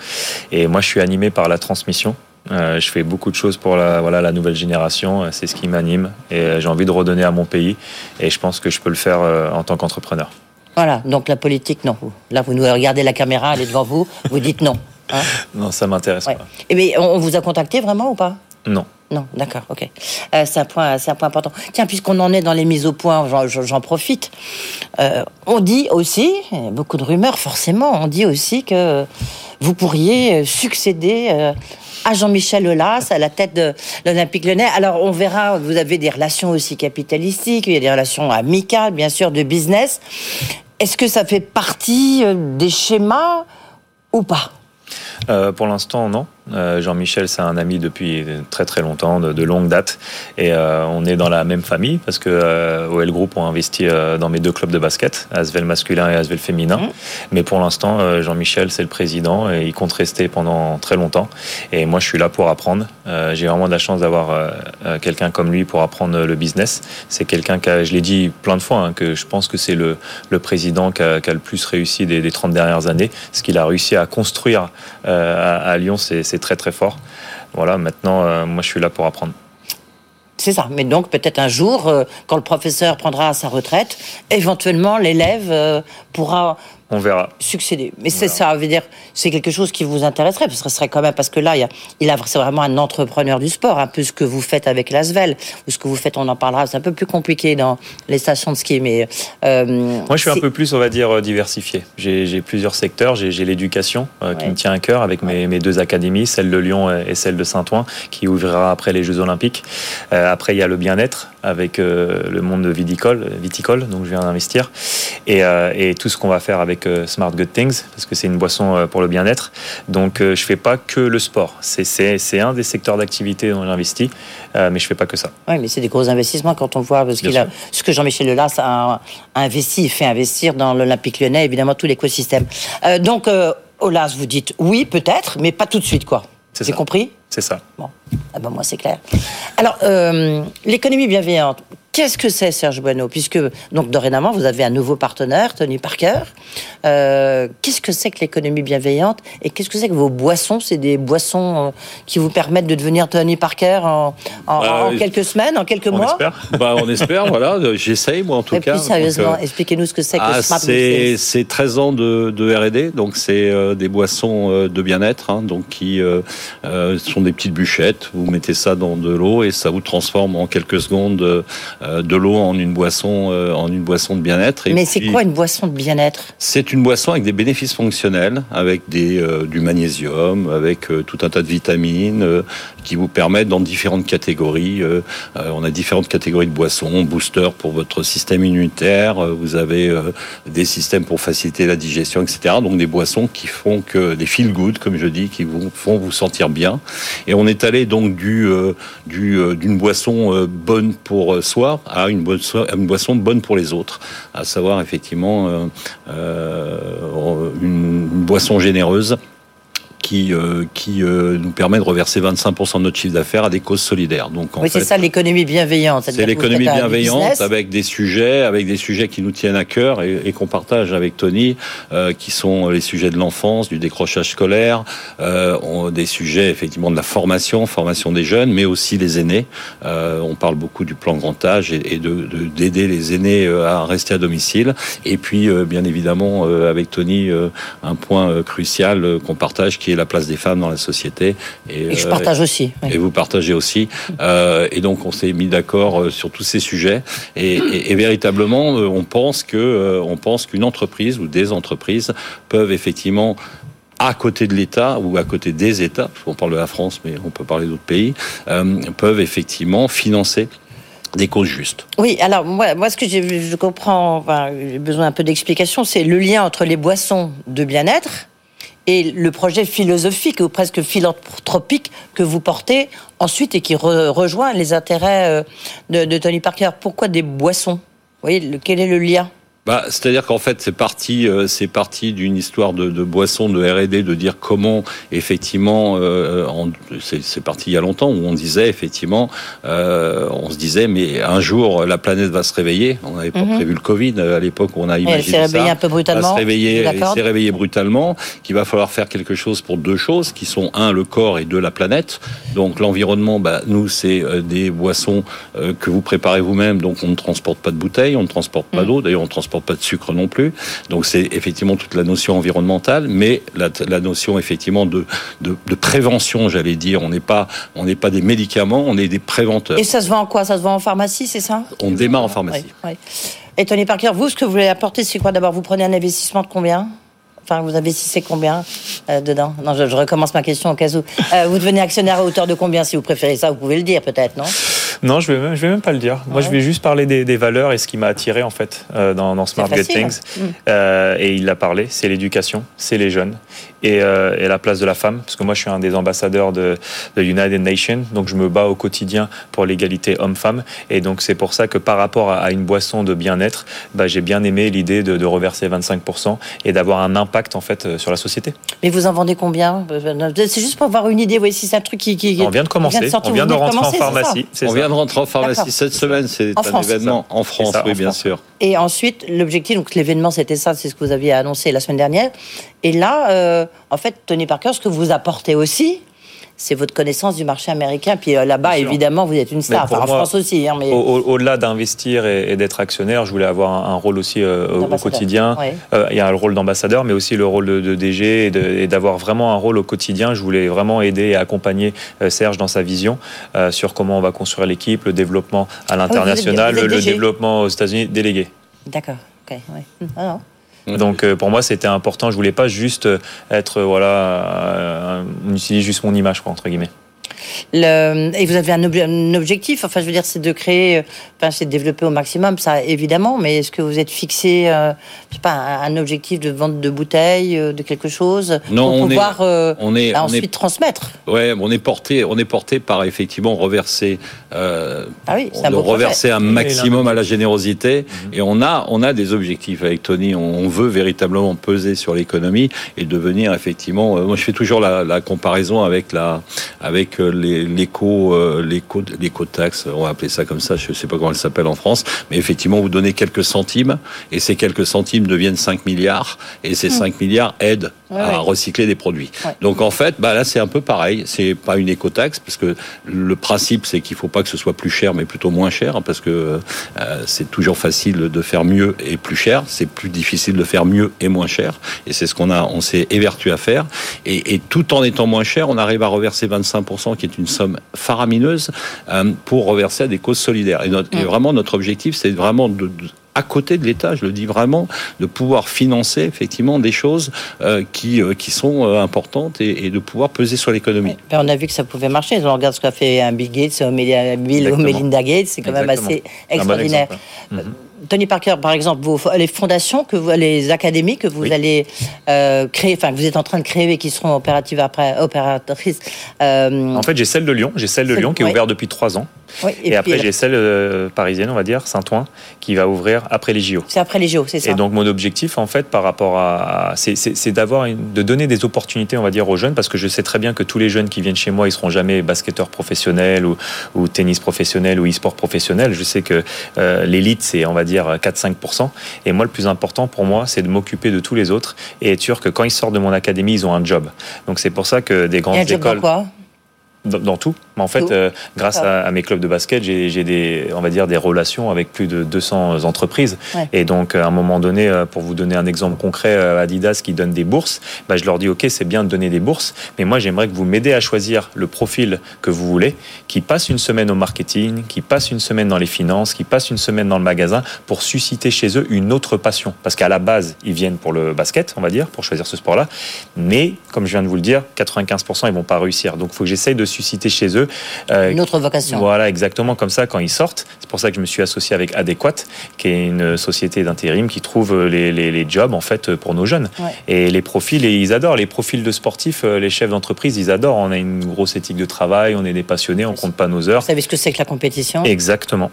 Et moi, je suis animé par la transmission. Je fais beaucoup de choses pour la, voilà, la nouvelle génération. C'est ce qui m'anime. Et j'ai envie de redonner à mon pays. Et je pense que je peux le faire en tant qu'entrepreneur. Voilà, donc la politique, non. Là, vous nous regardez la caméra, elle est devant vous, vous dites non. Hein. Non, ça m'intéresse Ouais. pas. Bien, on vous a contacté vraiment ou pas? Non. Non, d'accord, ok. Euh, c'est un point, c'est un point important. Tiens, puisqu'on en est dans les mises au point, j'en- profite. Euh, on dit aussi, beaucoup de rumeurs, forcément, on dit aussi que vous pourriez succéder euh, à Jean-Michel Aulas à la tête de l'Olympique Lyonnais. Alors, on verra. Vous avez des relations aussi capitalistiques, il y a des relations amicales, bien sûr, de business. Est-ce que ça fait partie des schémas ou pas? Pour l'instant, non. Euh, Jean-Michel, c'est un ami depuis très très longtemps, de, de longue date, et euh, on est dans la même famille parce que euh, OL Group ont investi euh, dans mes deux clubs de basket, Asvel masculin et Asvel féminin. Mhm. Mais pour l'instant, Jean-Michel, c'est le président et il compte rester pendant très longtemps. Et moi, je suis là pour apprendre. J'ai vraiment de la chance d'avoir quelqu'un comme lui pour apprendre le business. C'est quelqu'un qui, a- je l'ai dit plein de fois, hein, que je pense que c'est le, le président qui a, qui a le plus réussi des, des 30 dernières années. Ce qu'il a réussi à construire à, à Lyon, c'est très très fort. Voilà, maintenant, euh, moi, je suis là pour apprendre. C'est ça. Mais donc, peut-être un jour, euh, quand le professeur prendra sa retraite, éventuellement, l'élève euh, pourra On verra. succéder. Mais c'est ça, veut dire, c'est quelque chose qui vous intéresserait, parce que ce serait quand même, parce que là, il, y a, il a, c'est vraiment un entrepreneur du sport, un peu ce que vous faites avec l'Asvel, ou ce que vous faites, on en parlera, c'est un peu plus compliqué dans les stations de ski, mais... euh, Moi, je suis un peu plus, on va dire, euh, diversifié. J'ai plusieurs secteurs. J'ai l'éducation euh, qui Ouais. me tient à cœur avec mes, mes deux académies, celle de Lyon et celle de Saint-Ouen, qui ouvrira après les Jeux Olympiques. Euh, après, il y a le bien-être avec le monde viticole, viticole, donc je viens d'investir, et, et tout ce qu'on va faire avec Smart Good Things, parce que c'est une boisson euh, pour le bien-être. Donc, euh, je fais pas que le sport. C'est- un des secteurs d'activité dont j'investis, euh, mais je fais pas que ça. Oui, mais c'est des gros investissements quand on voit parce a, ce que Jean-Michel Lelas a, a investi, fait investir dans l'Olympique lyonnais, évidemment, tout l'écosystème. Euh, donc, euh, Olas, vous dites oui, peut-être, mais pas tout de suite, quoi. C'est J'ai compris C'est ça. Bon, ah ben moi c'est clair. Alors, euh, l'économie bienveillante, Qu'est-ce que c'est, Serge Bueno? Puisque, donc, dorénavant, vous avez un nouveau partenaire, Tony Parker. Euh, qu'est-ce que c'est que l'économie bienveillante? Et qu'est-ce que c'est que vos boissons? C'est des boissons euh, qui vous permettent de devenir Tony Parker en, en- Bah, en quelques semaines, en quelques On mois? espère. Bah, on espère, voilà. J'essaye, moi, en tout Et cas. plus sérieusement, euh, expliquez-nous ce que c'est que ah, Smart c'est c'est 13 ans de, de R&D, donc c'est euh, des boissons euh, de bien-être, hein, donc qui euh, euh, sont des petites bûchettes. Vous mettez ça dans de l'eau et ça vous transforme en quelques secondes euh, de l'eau en une boisson, euh, en une boisson de bien-être. Mais c'est quoi une boisson de bien-être? c'est une boisson avec des bénéfices fonctionnels, avec des, euh, du magnésium, avec euh, tout un tas de vitamines euh, qui vous permettent dans différentes catégories. euh, euh, on a différentes catégories de boissons, booster pour votre système immunitaire, euh, vous avez des systèmes pour faciliter la digestion, etc. Donc des boissons qui font que des feel good, comme je dis, qui vous font vous sentir bien. Et on est allé donc du du d'une boisson bonne pour soi à une, boisson- bonne pour les autres, à savoir effectivement une boisson généreuse qui, euh, qui euh, nous permet de reverser 25% de notre chiffre d'affaires à des causes solidaires. Donc en Oui, c'est ça l'économie bienveillante. c'est l'économie bienveillante avec des sujets, avec des sujets qui nous tiennent à cœur et, et qu'on partage avec Tony, euh, qui sont les sujets de l'enfance, du décrochage scolaire, on- des sujets effectivement de la formation, formation des jeunes, mais aussi les aînés. On parle beaucoup du plan grand âge et, et de de- d'aider les aînés à rester à domicile. Et puis bien évidemment avec Tony, un point crucial qu'on partage, qui est la place des femmes dans la société. Et je euh, partage aussi. oui. et vous partagez aussi. Euh, et donc on s'est mis d'accord euh, sur tous ces sujets. Et, et- et véritablement, on pense que on pense qu'une entreprise ou des entreprises peuvent effectivement à côté de l'État ou à côté des États, parce qu'on parle de la France, mais on peut parler d'autres pays, euh, peuvent effectivement financer des causes justes. Oui, alors moi, moi ce que je comprends, enfin, j'ai besoin un peu d'explication, c'est le lien entre les boissons de bien-être et le projet philosophique ou presque philanthropique que vous portez ensuite et qui re- rejoint les intérêts euh, de, de Tony Parker. Pourquoi des boissons? Vous voyez, quel est le lien? Bah, c'est-à-dire qu'en fait, c'est parti, euh, c'est parti d'une histoire de, de boisson, de R&D, de dire comment effectivement, euh, en- c'est parti il y a longtemps où on disait effectivement, euh, on se disait mais un jour la planète va se réveiller. On n'avait pas Mhm. prévu le Covid euh, à l'époque où on a Elle imaginé s'est ça. réveillée un peu va brutalement. se réveiller, s'est réveillé brutalement, qu'il va falloir faire quelque chose pour deux choses, qui sont un le corps et deux la planète. Donc l'environnement, bah, nous c'est euh, des boissons euh, que vous préparez vous-même, donc on ne transporte pas de bouteilles, on ne transporte pas Mm. d'eau, d'ailleurs on ne transporte pas de sucre non plus. Donc c'est effectivement toute la notion environnementale, mais la, la notion effectivement de, de, de prévention, j'allais dire. On n'est pas on n'est pas des médicaments, on est des préventeurs. Et ça se vend en quoi? Ça se vend en pharmacie, c'est ça? On démarre en pharmacie. Oui, oui. Et Tony Parker, vous, ce que vous voulez apporter, c'est quoi? D'abord, vous prenez un investissement de combien? Enfin, vous investissez combien euh, dedans? Non, je, je recommence ma question au cas où. Euh, vous devenez actionnaire à hauteur de combien Si vous préférez ça, vous pouvez le dire peut-être, non? Non, je vais même, je vais même pas le dire. Moi, je vais juste parler des, des valeurs et ce qui m'a attiré en fait euh, dans, dans Smart Get facile. Things. Mm. Euh, et il l'a parlé, c'est l'éducation, c'est les jeunes et, euh, et la place de la femme. Parce que moi, je suis un des ambassadeurs de, de United Nations, donc je me bats au quotidien pour l'égalité homme-femme. Et donc c'est pour ça que par rapport à, à une boisson de bien-être, bah, j'ai bien aimé l'idée de, de reverser 25% et d'avoir un impact en fait sur la société. Mais vous en vendez combien? C'est juste pour avoir une idée, oui, si c'est un truc qui. qui On vient de commencer, sortir, on vient de venez rentrer en commencer, c'est ça? pharmacie. c'est On ça. Vient de rentrer en pharmacie cette semaine, c'est un France, événement en France, ça, oui en bien France. sûr. Et ensuite, l'objectif, donc l'événement, c'était ça, c'est ce que vous aviez annoncé la semaine dernière. Et là, euh, en fait, Tony Parker, ce que vous apportez aussi, c'est votre connaissance du marché américain. Puis euh, là-bas, évidemment, vous êtes une star. En France aussi. Hein, mais... Au- au- Au-delà d'investir et, et d'être actionnaire, je voulais avoir un, un rôle aussi euh, au- quotidien. Euh, Il y a le rôle d'ambassadeur, mais aussi le rôle de, de DG et d'avoir vraiment un rôle au quotidien. Je voulais vraiment aider et accompagner euh, Serge dans sa vision euh, sur comment on va construire l'équipe, le développement à l'international, Ah êtes le développement aux États-Unis, délégué. D'accord. ok, ouais. Ah non. Donc euh, pour moi, c'était important. Je voulais pas juste être euh, voilà, on utilise juste mon image quoi, entre guillemets. Le- et vous avez un, obje- un objectif, enfin, je veux dire, c'est de créer, euh, enfin, c'est de développer au maximum, ça, évidemment, mais est-ce que vous êtes fixé, euh, je sais pas, un, un objectif de vente de bouteilles, euh, de quelque chose, Non, pour on est- pouvoir euh, On est, bah, on ensuite est transmettre Ouais, on est porté, on est porté par effectivement reverser, euh, Ah oui, c'est un reverser un maximum à la générosité. Et on a, on a des objectifs avec Tony. On, on veut véritablement peser sur l'économie et devenir effectivement. euh, moi, je fais toujours la, la comparaison avec la, avec les- l'éco, euh, l'éco, l'éco-taxe, on va appeler ça comme ça, je ne sais pas comment elle s'appelle en France, mais effectivement, vous donnez quelques centimes, et ces quelques centimes deviennent 5 milliards, et ces 5 milliards aident Hmm. Ouais, à ouais. recycler des produits. Ouais. Donc en fait, bah là c'est un peu pareil. C'est pas une écotaxe parce que le principe c'est qu'il faut pas que ce soit plus cher, mais plutôt moins cher, hein, parce que euh, c'est toujours facile de faire mieux et plus cher. C'est plus difficile de faire mieux et moins cher. Et c'est ce qu'on a, on s'est évertué à faire. Et, et tout en étant moins cher, on arrive à reverser 25%, qui est une somme faramineuse, euh, pour reverser à des causes solidaires. Et, notre- et vraiment notre objectif, c'est vraiment de, de- à côté de l'État, je le dis vraiment, de pouvoir financer effectivement des choses euh, qui, euh, qui sont euh, importantes et, et de pouvoir peser sur l'économie. Ben, on a vu que ça pouvait marcher. On regarde ce qu'a fait un Bill Gates, au Melinda, Gates, c'est quand même assez Un bon extraordinaire. Tony Parker, par exemple, les fondations, que vous, les académies que vous Oui. allez euh, créer, enfin que vous êtes en train de créer et qui seront opératives après, opératrices. euh, En fait, j'ai celle de Lyon, j'ai celle de Lyon qui est ouverte depuis trois ans. oui, Et, puis, après, j'ai celle euh, parisienne, on va dire, Saint-Ouen, qui va ouvrir après les JO. c'est après les JO, c'est ça. Et donc mon objectif en fait par rapport à, c'est- d'avoir de donner des opportunités on va dire aux jeunes parce que je sais très bien que tous les jeunes qui viennent chez moi ils seront jamais basketteurs professionnels ou, ou tennis professionnel ou e-sport professionnel. Je sais que l'élite c'est on va dire 4-5% et moi le plus important pour moi c'est de m'occuper de tous les autres et être sûr que quand ils sortent de mon académie ils ont un job. Donc c'est pour ça que des Et grandes un job écoles dans quoi? Dans, dans tout. Mais en fait, euh, grâce D'accord. à, à mes clubs de basket, j'ai des, on va dire, des relations avec plus de 200 entreprises. Ouais. Et donc, à un moment donné, euh, pour vous donner un exemple concret, euh, Adidas qui donne des bourses, bah, je leur dis, OK, c'est bien de donner des bourses, mais moi, j'aimerais que vous m'aidez à choisir le profil que vous voulez, qui passe une semaine au marketing, qui passe une semaine dans les finances, qui passe une semaine dans le magasin, pour susciter chez eux une autre passion. Parce qu'à la base, ils viennent pour le basket, on va dire, pour choisir ce sport-là. Mais, comme je viens de vous le dire, 95%, ils vont pas réussir. Donc, il faut que j'essaye de susciter chez eux euh, Une autre vocation. voilà, exactement comme ça quand ils sortent. C'est pour ça que je me suis associé avec Adéquate, qui est une société d'intérim qui trouve les, les, les jobs en fait pour nos jeunes. Ouais. Et les profils, et ils adorent les profils de sportifs, euh, les chefs d'entreprise, ils adorent. On a une grosse éthique de travail, on est des passionnés, on compte pas nos heures. Vous savez ce que c'est que la compétition? Exactement.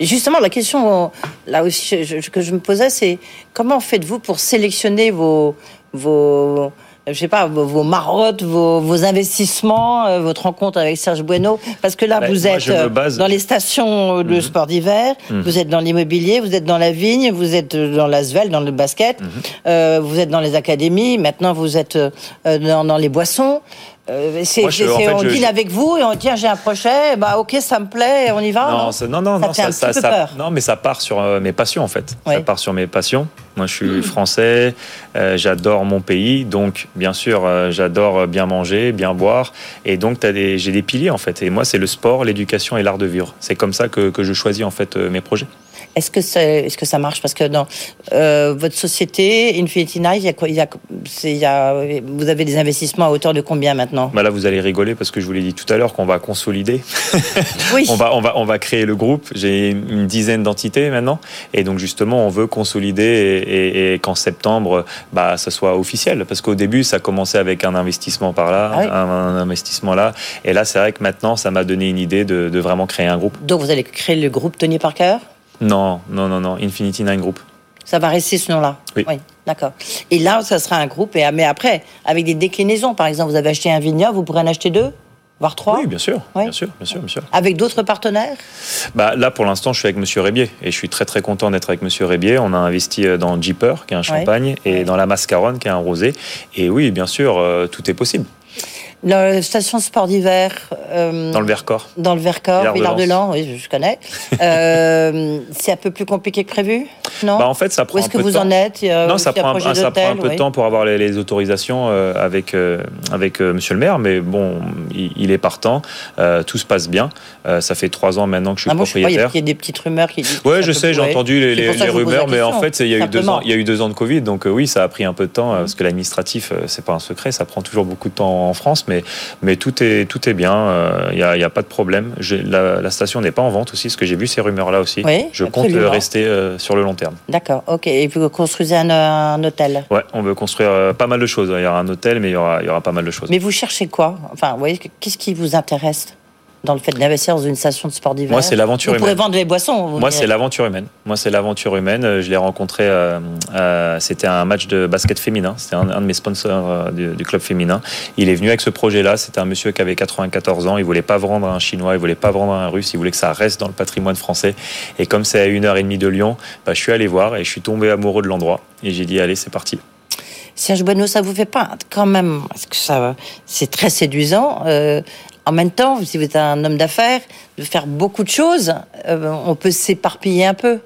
Et justement, la question euh, là aussi que je me posais, c'est comment faites-vous pour sélectionner vos, vos je sais pas, vos, vos marottes, vos, vos investissements, euh, votre rencontre avec Serge Bueno, parce que là, Ouais, vous êtes euh, base- dans les stations de Mhm. sport d'hiver, Mhm. vous êtes dans l'immobilier, vous êtes dans la vigne, vous êtes dans l'asvel, dans le basket, Mhm. euh, vous êtes dans les académies, maintenant vous êtes euh, dans, dans les boissons. Euh, c'est, Moi, je- c'est- en fait, on je- dîne je- avec vous et on dit tiens j'ai un projet, bah ok ça me plaît, on y va. non, non non, non, Ça ça, ça- mais ça part sur euh, mes passions en fait. Ça part sur mes passions. Moi, je suis français, euh, j'adore mon pays, donc bien sûr, j'adore bien manger, bien boire, et donc j'ai des piliers en fait. Et moi, c'est le sport, l'éducation et l'art de vivre. C'est comme ça que, que je choisis en fait mes projets. Est-ce que, c'est- est-ce que ça marche? Parce que dans euh, votre société, Infinity Night, y a y a, y a, vous avez des investissements à hauteur de combien maintenant? Bah là, vous allez rigoler parce que je vous l'ai dit tout à l'heure qu'on va consolider. Oui. On va, on va, on va créer le groupe. J'ai une dizaine d'entités maintenant, et donc justement, on veut consolider et, et- et qu'en septembre, bah, ça soit officiel. Parce qu'au début, ça commençait avec un investissement par là, Ah oui. un, un investissement là, et là, c'est vrai que maintenant, ça m'a donné une idée de, de vraiment créer un groupe. Donc vous allez créer le groupe Tony Parker? Non, non, non, non, Infinity Nine Group. Ça va rester ce nom-là Oui. d'accord. Et là, ça sera un groupe, et, mais après, avec des déclinaisons. Par exemple, vous avez acheté un vignoble, vous pourrez en acheter deux, voire trois Oui, bien sûr, Ouais. bien sûr, bien sûr, bien sûr. Avec d'autres partenaires? Bah, là, pour l'instant, je suis avec Monsieur Rébier et je suis très très content d'être avec Monsieur Rébier. On a investi euh, dans Jeeper, qui est un champagne, et dans la Mascaronne, qui est un rosé. Et oui, bien sûr, euh, tout est possible. La station sport d'hiver. euh, Dans le Vercors. Dans le Vercors, Villard-de-Lans. Villard-de-Lans, oui, je connais. Euh, c'est un peu plus compliqué que prévu Non Bah, en fait, ça Où prend est-ce un que de vous temps. en êtes Non, ça prend, un, projet ça prend un d'hôtel, peu de temps pour avoir les, les autorisations euh, avec, avec Monsieur le maire, mais bon, il, il est partant, tout se passe bien. Ça fait trois ans maintenant que je suis Ah, il y propriétaire. il y a des petites rumeurs qui disent. Ouais, je sais, j'ai entendu les, rumeurs, mais en fait, il y, a eu deux ans, il y a eu deux ans de Covid, donc oui, ça a pris un peu de temps, parce que l'administratif, c'est pas un secret, ça prend toujours beaucoup de temps en France, mais, mais tout, est, tout est bien, euh, il n'y a, pas de problème. La, la station n'est pas en vente aussi, parce que j'ai vu ces rumeurs-là aussi. Oui, je compte absolument. euh, rester euh, sur le long terme. D'accord, ok. Et vous construisez un, un hôtel? Ouais, on veut construire euh, pas mal de choses. Il y aura un hôtel, mais il y aura, il y aura pas mal de choses. Mais vous cherchez quoi? Enfin, vous voyez, qu'est-ce qui vous intéresse? Dans le fait d'investir dans une station de sport d'hiver Moi, c'est l'aventure Vous pourrez humaine. vendre les boissons. vous Moi, c'est l'aventure humaine. Moi, c'est l'aventure humaine. Euh, Je l'ai rencontré. euh, euh, C'était un match de basket féminin. C'était un, un de mes sponsors euh, du, du club féminin. Il est venu avec ce projet-là. C'était un monsieur qui avait 94 ans. Il voulait pas vendre à un chinois. Il voulait pas vendre à un russe. Il voulait que ça reste dans le patrimoine français. Et comme c'est à une heure et demie de Lyon, bah, je suis allé voir et je suis tombé amoureux de l'endroit. Et j'ai dit allez, c'est parti. Serge Bueno, ça vous fait pas quand même Parce que ça, c'est très séduisant. euh, en même temps, si vous êtes un homme d'affaires, de faire beaucoup de choses, euh, on peut s'éparpiller un peu.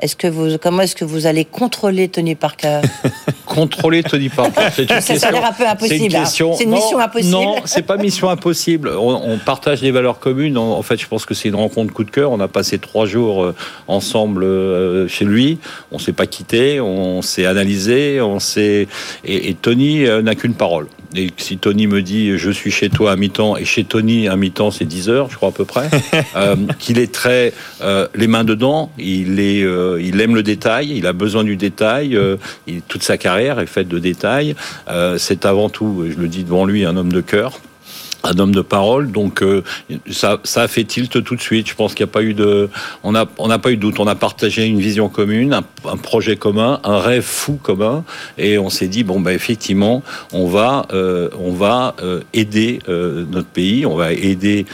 Est-ce que vous, comment est-ce que vous allez contrôler Tony Parker Contrôler Tony Parker, c'est une Ça, ça a l'air un peu impossible, C'est une, hein. question- C'est une non, mission impossible. Non, c'est pas mission impossible. On, on partage des valeurs communes. En, fait, je pense que c'est une rencontre coup de cœur. On a passé trois jours euh, ensemble euh, chez lui. On s'est pas quitté. On s'est analysé. On s'est et, et Tony n'a qu'une parole. Et si Tony me dit je suis chez toi à mi-temps et chez Tony à mi-temps c'est 10 heures, je crois à peu près, euh, qu'il est très euh, les mains dedans, il est euh, il aime le détail, il a besoin du détail, euh, il- toute sa carrière est faite de détails. Euh, c'est avant tout, je le dis devant lui, un homme de cœur un homme de parole, donc euh, ça, ça a fait tilt tout de suite. Je pense qu'il n'y a pas eu de, on n'a pas eu de doute. On a partagé une vision commune, un, un projet commun, un rêve fou commun, et on s'est dit bon bah effectivement, on va, euh, on va euh, aider notre pays, on va aider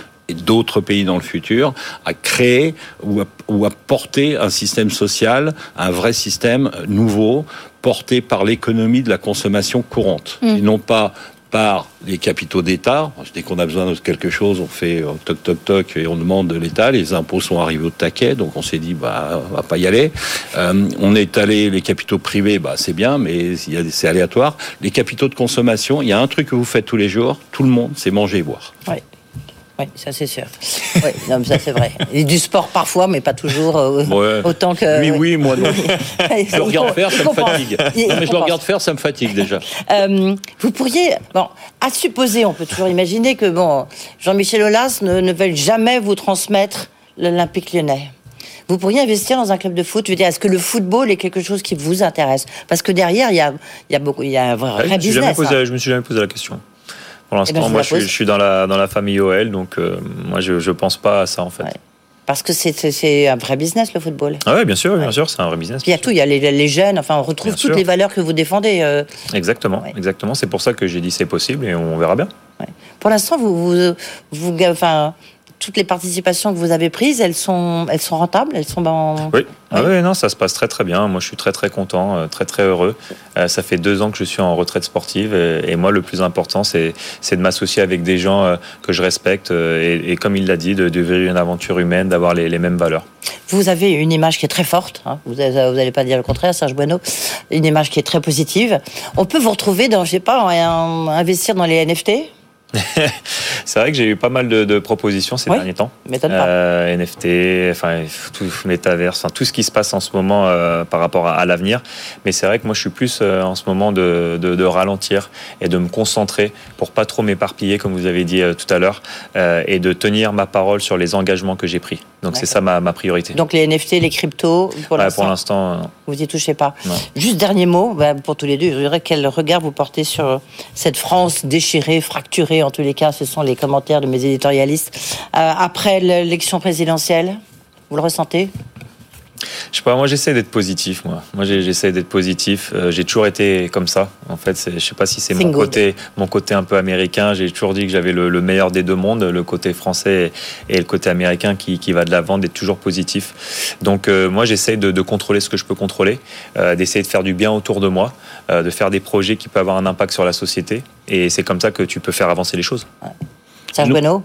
d'autres pays dans le futur à créer ou à, ou à porter un système social, un vrai système nouveau porté par l'économie de la consommation courante et non pas par les capitaux d'État. Dès qu'on a besoin de quelque chose, on fait euh, toc toc toc et on demande de l'État. Les impôts sont arrivés au taquet, donc on s'est dit bah on va pas y aller. Euh, on est allé les capitaux privés, bah c'est bien, mais c'est aléatoire. Les capitaux de consommation, il y a un truc que vous faites tous les jours, tout le monde, c'est manger et boire. Oui, ça c'est sûr. Oui, non, mais ça c'est vrai. Et du sport parfois, mais pas toujours euh, Ouais. autant que. Oui, oui, moi non. Je le regarde faire, ça me fatigue. Non, mais je le regarde faire, ça me fatigue déjà. Euh, vous pourriez, bon, à supposer, on peut toujours imaginer que bon, Jean-Michel Aulas ne, ne veuille jamais vous transmettre l'Olympique lyonnais. Vous pourriez investir dans un club de foot. Je veux dire, est-ce que le football est quelque chose qui vous intéresse? Parce que derrière, il y a, il y a beaucoup, il y a un vrai, Ouais, je, suis jamais business. posé, hein. je me suis jamais posé la question. Pour Eh ben, l'instant, je vous moi, je suis, pose. je suis dans la dans la famille OL, donc euh, moi, je je pense pas à ça en fait. Ouais. Parce que c'est- un vrai business le football. Ah ouais, bien sûr, bien sûr, c'est un vrai business. Puis il y a tout, il y a les, les jeunes. Enfin, on retrouve Bien toutes sûr. les valeurs que vous défendez. euh. Exactement, Ouais. exactement. C'est pour ça que j'ai dit c'est possible et on verra bien. Pour l'instant, vous, vous, vous, enfin, toutes les participations que vous avez prises, elles sont, elles sont rentables, elles sont dans. Oui. Ah Oui. non, ça se passe très très bien. Moi, je suis très très content, euh, très très heureux. Euh, ça fait deux ans que je suis en retraite sportive et, et moi, le plus important, c'est c'est de m'associer avec des gens euh, que je respecte et, et comme il l'a dit, de, de vivre une aventure humaine, d'avoir les, les mêmes valeurs. Vous avez une image qui est très forte. hein. Vous n'allez pas dire le contraire, Serge Bueno. Une image qui est très positive. On peut vous retrouver dans, je sais pas, investir dans les NFT. C'est vrai que j'ai eu pas mal de, de propositions ces derniers temps. Euh, NFT, enfin tout métaverse, enfin, tout ce qui se passe en ce moment euh, par rapport à, à l'avenir. Mais c'est vrai que moi je suis plus euh, en ce moment de, de, de ralentir et de me concentrer pour pas trop m'éparpiller comme vous avez dit euh, tout à l'heure et de tenir ma parole sur les engagements que j'ai pris. Donc c'est ça ma, ma priorité. Donc les NFT, les cryptos, pour Ouais, l'instant, vous y touchez pas. Non. Juste dernier mot, bah, pour tous les deux, je dirais quel regard vous portez sur cette France déchirée, fracturée, en tous les cas, ce sont les commentaires de mes éditorialistes, Euh, après l'élection présidentielle Vous le ressentez? Je sais pas, moi j'essaie d'être positif, moi. Moi j'essaie d'être positif. Euh, j'ai toujours été comme ça. En fait, je sais pas si c'est mon good. côté, mon côté un peu américain. J'ai toujours dit que j'avais le, le meilleur des deux mondes, le côté français et le côté américain qui, qui va de l'avant, d'être toujours positif. Donc euh, moi j'essaie de, de contrôler ce que je peux contrôler, euh, d'essayer de faire du bien autour de moi, de faire des projets qui peuvent avoir un impact sur la société. Et c'est comme ça que tu peux faire avancer les choses. Serge Bueno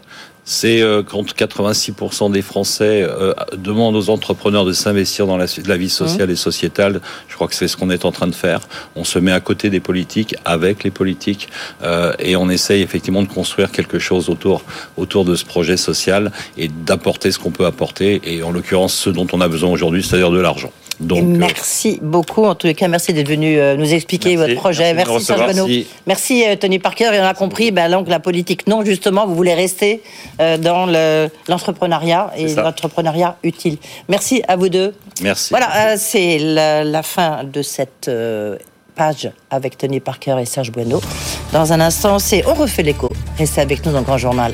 C'est euh, quand 86% des Français euh, demandent aux entrepreneurs de s'investir dans la, la vie sociale et sociétale. Je crois que c'est ce qu'on est en train de faire. On se met à côté des politiques, avec les politiques, euh, et on essaye effectivement de construire quelque chose autour, autour de ce projet social et d'apporter ce qu'on peut apporter, et en l'occurrence ce dont on a besoin aujourd'hui, c'est-à-dire de l'argent. Donc, euh, merci beaucoup. En tous les cas, merci d'être venu euh, nous expliquer Merci. votre projet. Merci Serge. Bueno. Merci. Merci, euh, Tony Parker. Et on a compris, ben, donc, la politique, non, justement, vous voulez rester euh, dans le- l'entrepreneuriat et l'entrepreneuriat utile. Merci à vous deux. merci. Voilà, euh, c'est la, la fin de cette euh, page avec Tony Parker et Serge Bueno. Dans un instant, c'est On refait l'écho. Restez avec nous dans le Grand Journal.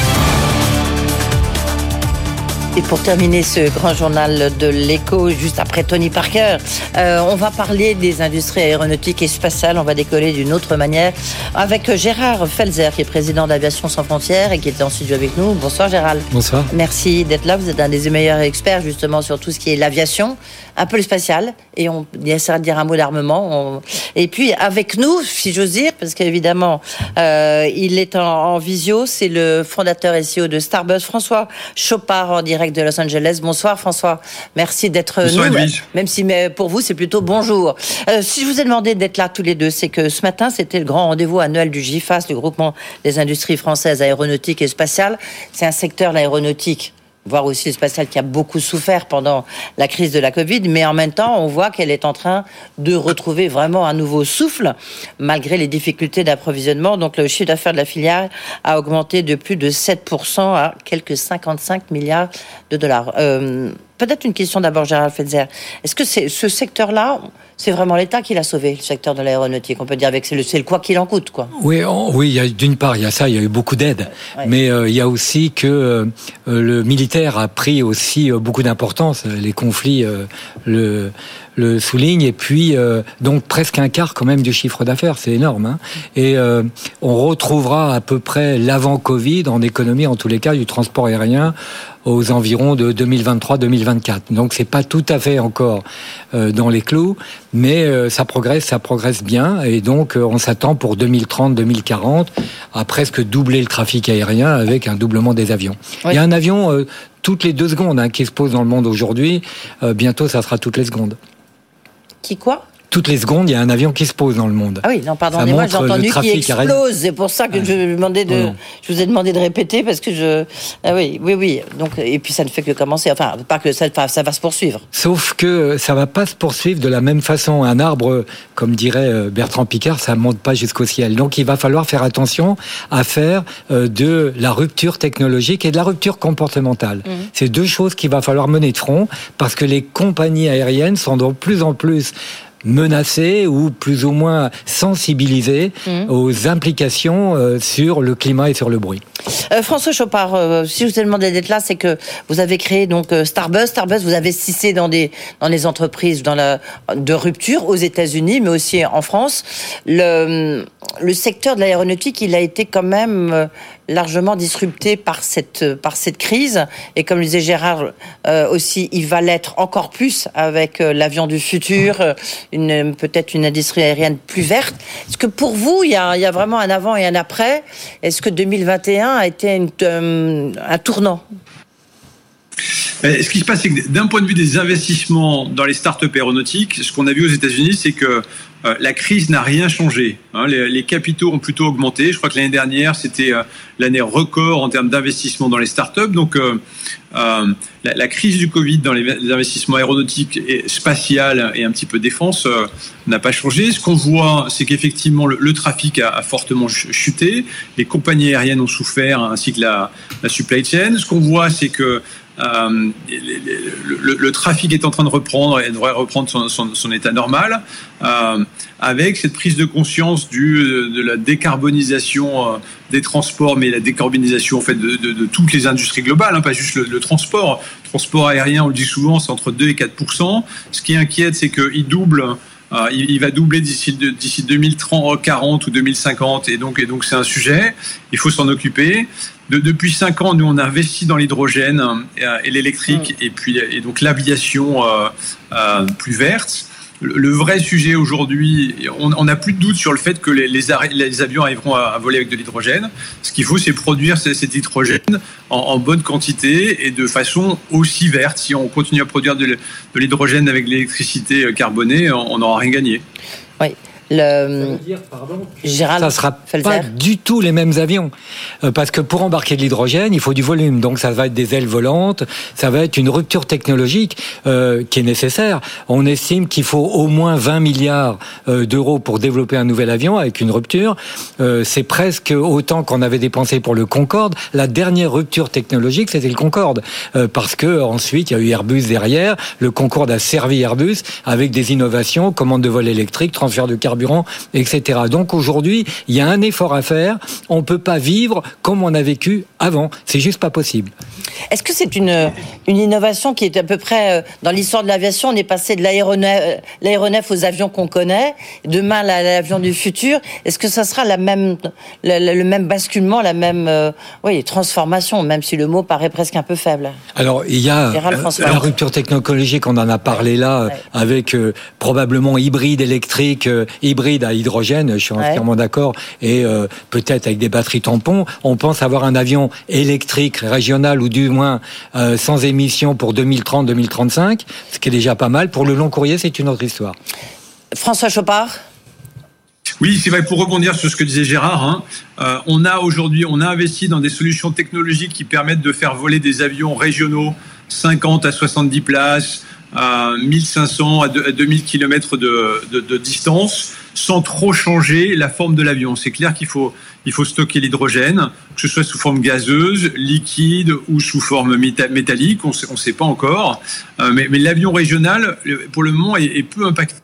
Et pour terminer ce grand journal de l'écho, juste après Tony Parker, euh, on va parler des industries aéronautiques et spatiales. On va décoller d'une autre manière avec Gérard Felzer, qui est président d'Aviation sans frontières et qui est en studio avec nous. Bonsoir Gérald. Bonsoir. Merci d'être là. Vous êtes un des meilleurs experts justement sur tout ce qui est l'aviation, un peu le spatial, et on essaiera de dire un mot d'armement. On... Et puis avec nous, si j'ose dire, parce qu'évidemment, euh, il est en, en visio, c'est le fondateur et CEO de Starbus, François Chopard, en direct de Los Angeles. Bonsoir François, merci d'être nous, même si mais pour vous c'est plutôt bonjour. Euh, si je vous ai demandé d'être là tous les deux, c'est que ce matin c'était le grand rendez-vous annuel du GIFAS, le groupement des industries françaises aéronautiques et spatiales. C'est un secteur l'aéronautique voire aussi le spatial qui a beaucoup souffert pendant la crise de la Covid, mais en même temps, on voit qu'elle est en train de retrouver vraiment un nouveau souffle, malgré les difficultés d'approvisionnement. Donc le chiffre d'affaires de la filière a augmenté de plus de 7% à quelques 55 milliards de dollars. Euh, Peut-être une question d'abord, Gérald Fetzer. Est-ce que c'est ce secteur-là, c'est vraiment l'État qui l'a sauvé, le secteur de l'aéronautique? On peut dire avec c'est le, c'est le quoi qu'il en coûte, quoi. Oui, on- oui, d'une part, il y a ça, il y a eu beaucoup Ouais. mais euh, il y a aussi que euh, le militaire a pris aussi euh, beaucoup d'importance. Les conflits euh, le, le soulignent, et puis euh, donc presque un quart quand même du chiffre d'affaires, c'est énorme. hein. Et euh, on retrouvera à peu près l'avant Covid en économie, en tous les cas, du transport aérien aux environs de 2023-2024. Donc c'est pas tout à fait encore euh, dans les clous, mais euh, ça progresse, ça progresse bien, et donc euh, on s'attend pour 2030-2040 à presque doubler le trafic aérien avec un doublement des avions. Il y a un avion euh, toutes les deux secondes hein, qui se pose dans le monde aujourd'hui. Euh, bientôt, ça sera toutes les secondes. Qui quoi? Toutes les secondes, il y a un avion qui se pose dans le monde. Ah oui, non, Ça pardonnez-moi, j'ai montre le entendu qu'il explose. C'est pour ça que Ouais. je, vous demandais de, Non, je vous ai demandé de répéter parce que je. Ah oui, oui, oui. Donc, et puis ça ne fait que commencer. Enfin, pas que ça, enfin, ça va se poursuivre. Sauf que euh, ça va pas se poursuivre de la même façon. Un arbre, comme dirait euh, Bertrand Picard, ça monte pas jusqu'au ciel. Donc il va falloir faire attention à faire euh, de la rupture technologique et de la rupture comportementale. C'est deux choses qu'il va falloir mener de front parce que les compagnies aériennes sont de plus en plus menacées ou plus ou moins sensibilisées aux implications euh, sur le climat et sur le bruit. Euh, François Chopard, euh, si je vous ai demandé d'être là, c'est que vous avez créé donc euh, Starbus. Starbus, vous investissez dans des dans les entreprises dans la de rupture aux États-Unis, mais aussi en France. Le le secteur de l'aéronautique, il a été quand même euh, largement disrupté par cette par cette crise. Et comme le disait Gérard euh, aussi, il va l'être encore plus avec euh, l'avion du futur, euh, une peut-être une industrie aérienne plus verte. Est-ce que pour vous, il y a, il y a vraiment un avant et un après? Est-ce que 2021 a été un tournant? Ce qui se passe, c'est que d'un point de vue des investissements dans les startups aéronautiques, ce qu'on a vu aux États-Unis, c'est que euh, la crise n'a rien changé. hein. les, capitaux ont plutôt augmenté. Je crois que l'année dernière, c'était euh, l'année record en termes d'investissement dans les startups. Donc, euh, la, crise du Covid dans les, investissements aéronautiques et spatial et un petit peu défense n'a pas changé. Ce qu'on voit, c'est qu'effectivement, le, trafic a, fortement ch- chuté. Les compagnies aériennes ont souffert, ainsi que la supply chain. Ce qu'on voit, c'est que euh, le, trafic est en train de reprendre et devrait reprendre son, état normal, euh, avec cette prise de conscience du, de la décarbonisation euh, des transports, mais la décarbonisation en fait de toutes les industries globales, hein, pas juste le, le transport. Le transport aérien, on le dit souvent, c'est entre 2 et 4 Ce qui inquiète, c'est qu'il double. Euh, il, il va doubler d'ici d'ici 2030, 40 ou 2050, et donc et donc c'est un sujet. Il faut s'en occuper. De- depuis cinq ans, nous on a investi dans l'hydrogène euh, et l'électrique, et puis et donc l'aviation euh, euh, plus verte. Le, vrai sujet aujourd'hui, on n'a plus de doute sur le fait que les, avions arriveront à, voler avec de l'hydrogène. Ce qu'il faut, c'est produire ce- cet hydrogène en, en bonne quantité et de façon aussi verte. Si on continue à produire de, l'hydrogène avec l'électricité euh, carbonée, on on n'aura rien gagné. Oui. Le, Gérald ça sera Felzer. pas du tout les mêmes avions. Euh, parce que pour embarquer de l'hydrogène, il faut du volume. Donc ça va être des ailes volantes, ça va être une rupture technologique euh, qui est nécessaire. On estime qu'il faut au moins 20 milliards euh, d'euros pour développer un nouvel avion avec une rupture. Euh, c'est presque autant qu'on avait dépensé pour le Concorde. La dernière rupture technologique, c'était le Concorde. Euh, parce que ensuite, il y a eu Airbus derrière. Le Concorde a servi Airbus avec des innovations, commande de vol électrique, transfert de carburant carburant, etc. Donc aujourd'hui, il y a un effort à faire. On peut pas vivre comme on a vécu avant. C'est juste pas possible. Est-ce que c'est une, une innovation qui est à peu près euh, dans l'histoire de l'aviation On est passé de l'aéronef, euh, aux avions qu'on connaît, demain la- l'avion du futur. Est-ce que ça sera la même, le, même basculement, la même euh, oui, transformation, même si le mot paraît presque un peu faible? Alors, il y a Gérald euh, la rupture technologique, on en a parlé là, Ouais. avec euh, probablement hybride électrique, hybride à hydrogène, je suis Ouais. entièrement d'accord, et euh, peut-être avec des batteries tampons. On pense avoir un avion électrique régional ou du moins euh, sans émission pour 2030-2035, ce qui est déjà pas mal. Pour le long courrier, c'est une autre histoire. François Chopard Oui, c'est vrai. Pour rebondir sur ce que disait Gérard, hein, euh, on a aujourd'hui, on a investi dans des solutions technologiques qui permettent de faire voler des avions régionaux 50 à 70 places, à 1500 à deux- à 2000 km de, de, de distance, sans trop changer la forme de l'avion. C'est clair qu'il faut, il faut stocker l'hydrogène, que ce soit sous forme gazeuse, liquide ou sous forme méta- métallique. On ne sait pas encore. Euh, mais l'avion régional, pour le moment, est, peu impacté.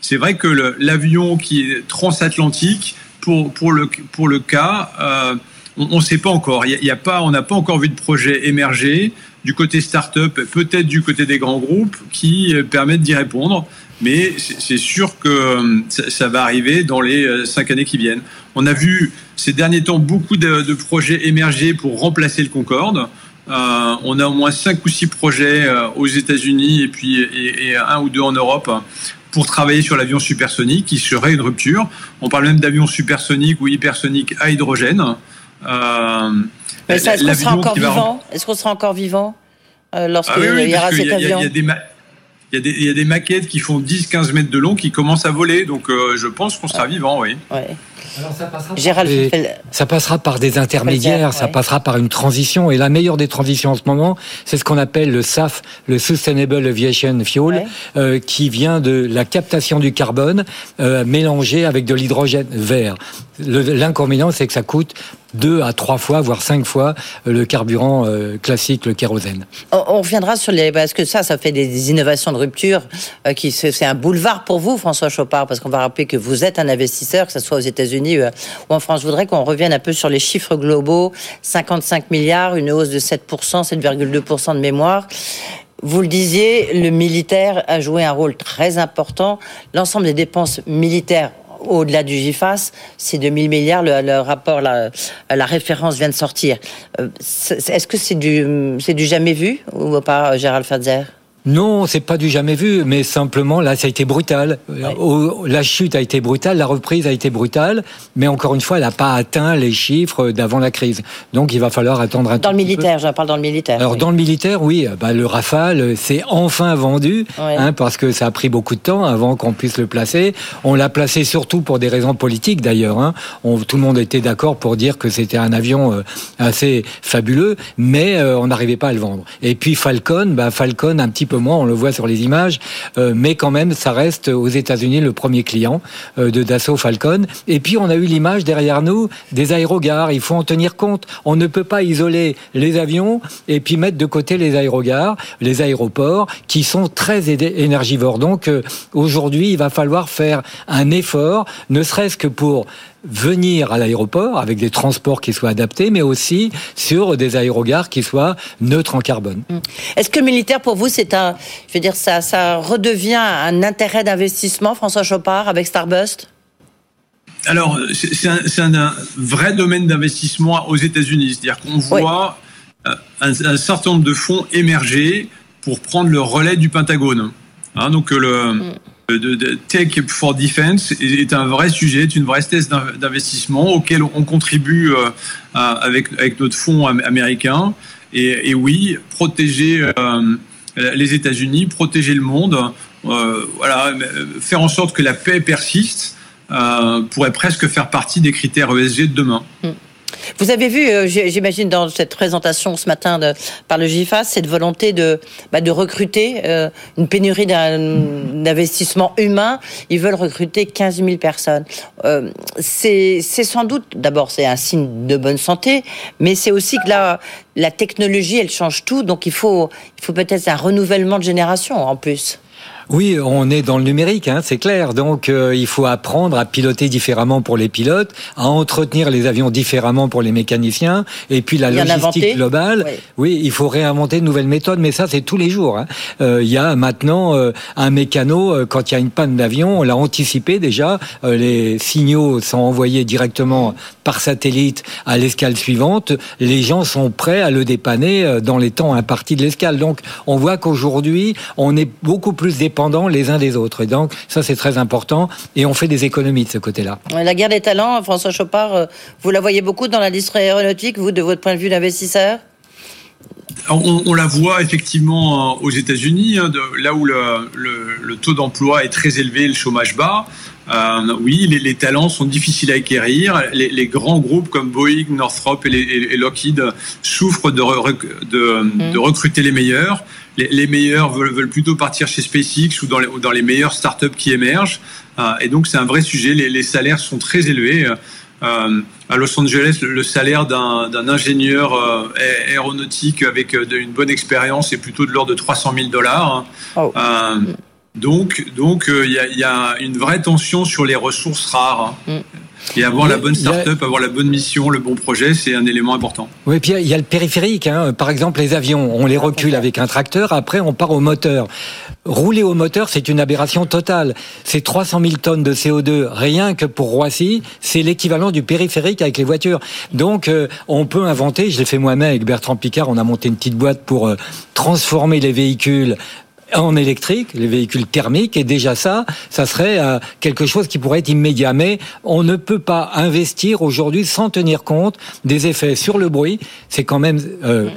C'est vrai que l'avion qui est transatlantique, pour, pour, le, pour le cas, euh, on ne sait pas encore. A pas, on n'a pas encore vu de projet émerger du côté start-up, peut-être du côté des grands groupes, qui euh, permettent d'y répondre. Mais c'est sûr que euh, ça, va arriver dans les euh, cinq années qui viennent. On a vu ces derniers temps beaucoup de, de projets émerger pour remplacer le Concorde. Euh, on a au moins cinq ou six projets aux États-Unis et puis et, et un ou deux en Europe pour travailler sur l'avion supersonique, qui serait une rupture. On parle même d'avion supersonique ou hypersonique à hydrogène. Euh, est-ce qu'on sera encore vivant? Est-ce qu'on sera encore vivant lorsqu'il ah y aura cet avion il y a des il y, a des, il y a des maquettes qui font 10-15 mètres de long qui commencent à voler, donc euh, je pense qu'on sera vivant, oui. Ouais. Gérald Et Fel- ça passera par des intermédiaires, ça ouais. passera par une transition. Et la meilleure des transitions en ce moment, c'est ce qu'on appelle le SAF, le Sustainable Aviation Fuel, Ouais. euh, qui vient de la captation du carbone euh, mélangé avec de l'hydrogène vert. L'inconvénient, c'est que ça coûte deux à trois fois, voire cinq fois euh, le carburant euh, classique, le kérosène. On, reviendra sur les parce que ça, ça fait des, innovations de rupture euh, qui c'est un boulevard pour vous, François Chopard, parce qu'on va rappeler que vous êtes un investisseur, que ce soit aux États-Unis ou en France. Je voudrais qu'on revienne un peu sur les chiffres globaux 55 milliards, une hausse de 7% 7,2% de mémoire. Vous le disiez, le militaire a joué un rôle très important. L'ensemble des dépenses militaires au-delà du GIFAS, c'est 2000 milliards. Le, rapport, la, référence vient de sortir. Euh, Est-ce que c'est du, c'est du jamais vu ou pas, Gérald Fadzer? Non, c'est pas du jamais vu, mais simplement là, ça a été brutal. Euh, La chute a été brutale, la reprise a été brutale, mais encore une fois, elle n'a pas atteint les chiffres d'avant la crise. Donc, il va falloir attendre un Dans le peu. militaire, j'en parle dans le militaire. Alors oui. dans le militaire, oui, bah, le Rafale, euh, c'est enfin vendu, hein, parce que ça a pris beaucoup de temps avant qu'on puisse le placer. On l'a placé surtout pour des raisons politiques d'ailleurs. Hein. On- tout le monde était d'accord pour dire que c'était un avion euh, assez fabuleux, mais euh, on n'arrivait pas à le vendre. Et puis Falcon, bah, Falcon un petit peu moins, on le voit sur les images, euh, mais quand même, ça reste aux États-Unis le premier client euh, de Dassault Falcon. Et puis on a eu l'image derrière nous des aérogares. Il faut en tenir compte. On ne peut pas isoler les avions et puis mettre de côté les aérogares, les aéroports, qui sont très énergivores. Donc euh, aujourd'hui, il va falloir faire un effort, ne serait-ce que pour venir à l'aéroport avec des transports qui soient adaptés, mais aussi sur des aérogares qui soient neutres en carbone. Est-ce que le militaire, pour vous, c'est un, je veux dire, ça, ça redevient un intérêt d'investissement, François Chopard, avec Starbust Alors, c'est un, vrai domaine d'investissement aux États-Unis. C'est-à-dire qu'on voit euh, un, un certain nombre de fonds émerger pour prendre le relais du Pentagone. Hein, donc, euh, le, de, Tech for Defense est, un vrai sujet, est une vraie thèse d'in- d'investissement auquel on contribue euh, avec, notre fonds am- américain. Et, oui, protéger euh, les États-Unis, protéger le monde, euh, voilà, faire en sorte que la paix persiste pourrait presque faire partie des critères ESG de demain. Vous avez vu, euh, j'imagine, dans cette présentation ce matin de, par le GIFAS, cette volonté de, bah, de recruter euh, une pénurie d'investissement humain. Ils veulent recruter 15 000 personnes. Euh, c'est sans doute, d'abord, c'est un signe de bonne santé, mais c'est aussi que la, la technologie, elle change tout. Donc il faut, il faut peut-être un renouvellement de génération en plus. Oui, on est dans le numérique, hein, c'est clair. Donc, euh, il faut apprendre à piloter différemment pour les pilotes, à entretenir les avions différemment pour les mécaniciens, et puis la logistique inventé. globale. Oui. Oui, il faut réinventer de nouvelles méthodes, mais ça, c'est tous les jours. hein. Euh, Il y a maintenant euh, un mécano, quand il y a une panne d'avion, on l'a anticipé déjà. Les signaux sont envoyés directement par satellite à l'escale suivante. Les gens sont prêts à le dépanner dans les temps impartis de l'escale. Donc, on voit qu'aujourd'hui, on est beaucoup plus dépendants les uns des autres. Et donc, ça, c'est très important. Et on fait des économies de ce côté-là. La guerre des talents, François Chopard, euh, vous la voyez beaucoup dans l'industrie aéronautique, vous, de votre point de vue d'investisseur? On, on la voit effectivement euh, aux États-Unis, hein, là où le, le- le taux d'emploi est très élevé, le chômage bas. Euh, oui, les, les talents sont difficiles à acquérir. Les, les grands groupes comme Boeing, Northrop et, les- et- et Lockheed souffrent de, re- de- de recruter les meilleurs. Les, les meilleurs veulent, veulent plutôt partir chez SpaceX ou dans les, ou dans les meilleures startups qui émergent. Euh, et donc c'est un vrai sujet. Les, les salaires sont très élevés. Euh, à Los Angeles, le, salaire d'un d'un ingénieur euh, aéronautique avec euh, de- une bonne expérience est plutôt de l'ordre de 300 000 dollars. Oh. Euh, donc, donc euh, il y, y a une vraie tension sur les ressources rares. Mm. Et avoir la bonne a- start-up, avoir la bonne mission, le bon projet, c'est un élément important. Oui, puis il y a le périphérique. Hein. Par exemple, les avions, on les recule avec un tracteur, après on part au moteur. Rouler au moteur, c'est une aberration totale. C'est 300 000 tonnes de CO2, rien que pour Roissy, c'est l'équivalent du périphérique avec les voitures. Donc, euh, on peut inventer, je l'ai fait moi-même avec Bertrand Picard, on a monté une petite boîte pour euh, transformer les véhicules en électrique, les véhicules thermiques, et déjà ça, ça serait euh, quelque chose qui pourrait être immédiat. Mais on ne peut pas investir aujourd'hui sans tenir compte des effets sur le bruit. C'est quand même euh,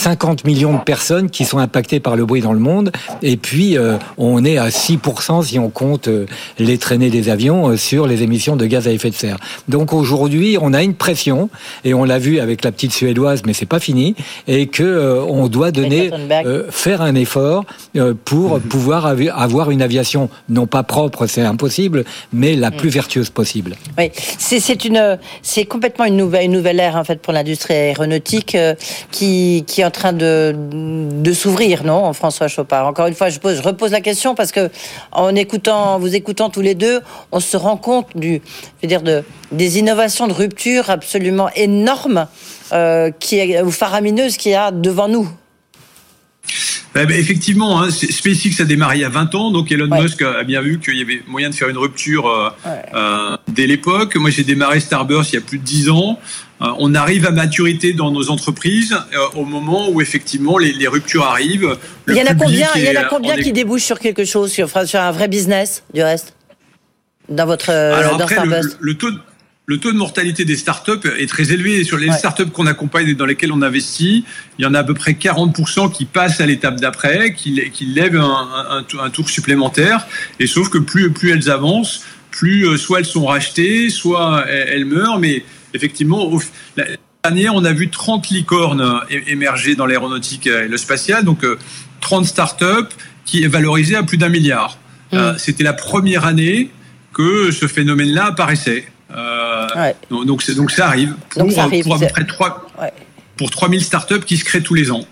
50 millions de personnes qui sont impactées par le bruit dans le monde, et puis euh, on est à 6% si on compte euh, les traînées des avions euh, sur les émissions de gaz à effet de serre. Donc aujourd'hui, on a une pression, et on l'a vu avec la petite suédoise, mais c'est pas fini, et que euh, on doit donner, euh, faire un effort euh, pour pouvoir avi- avoir une aviation non pas propre, c'est impossible, mais la plus vertueuse possible. Oui, c'est c'est une, c'est complètement une nouvelle, une nouvelle ère en fait pour l'industrie aéronautique euh, qui, qui en train de, de s'ouvrir, non, François Chopard? Encore une fois, je pose, je repose la question parce que en écoutant, en vous écoutant tous les deux, on se rend compte du, je veux dire, de des innovations de rupture absolument énormes euh, qui est, ou faramineuses qu'il y a devant nous. Eh ben, effectivement, hein, SpaceX a démarré il y a 20 ans, donc Elon Ouais. Musk a bien vu qu'il y avait moyen de faire une rupture euh, Ouais. euh, dès l'époque. Moi, j'ai démarré Starburst il y a plus de 10 ans. Euh, on arrive à maturité dans nos entreprises euh, au moment où effectivement les, les ruptures arrivent. Il y en a combien, il y en est, a euh, combien en qui é- débouchent sur quelque chose, sur, un vrai business, du reste, dans votre, Alors dans après, le, taux de, le taux de mortalité des startups est très élevé. Sur les Ouais. startups qu'on accompagne et dans lesquelles on investit, il y en a à peu près 40% qui passent à l'étape d'après, qui, qui lèvent un, un- un tour- supplémentaire. Et sauf que plus, plus elles avancent, plus soit elles sont rachetées, soit elles, elles meurent. Mais effectivement, l'année dernière, on a vu 30 licornes euh, émerger dans l'aéronautique et le spatial. Donc, euh, 30 startups qui est valorisé à plus d'un milliard. Euh, C'était la première année que ce phénomène-là apparaissait. Euh, Ouais. donc, donc, ça arrive pour, Donc ça arrive, pour à peu près 3, Ouais. pour 3000 startups qui se créent tous les ans.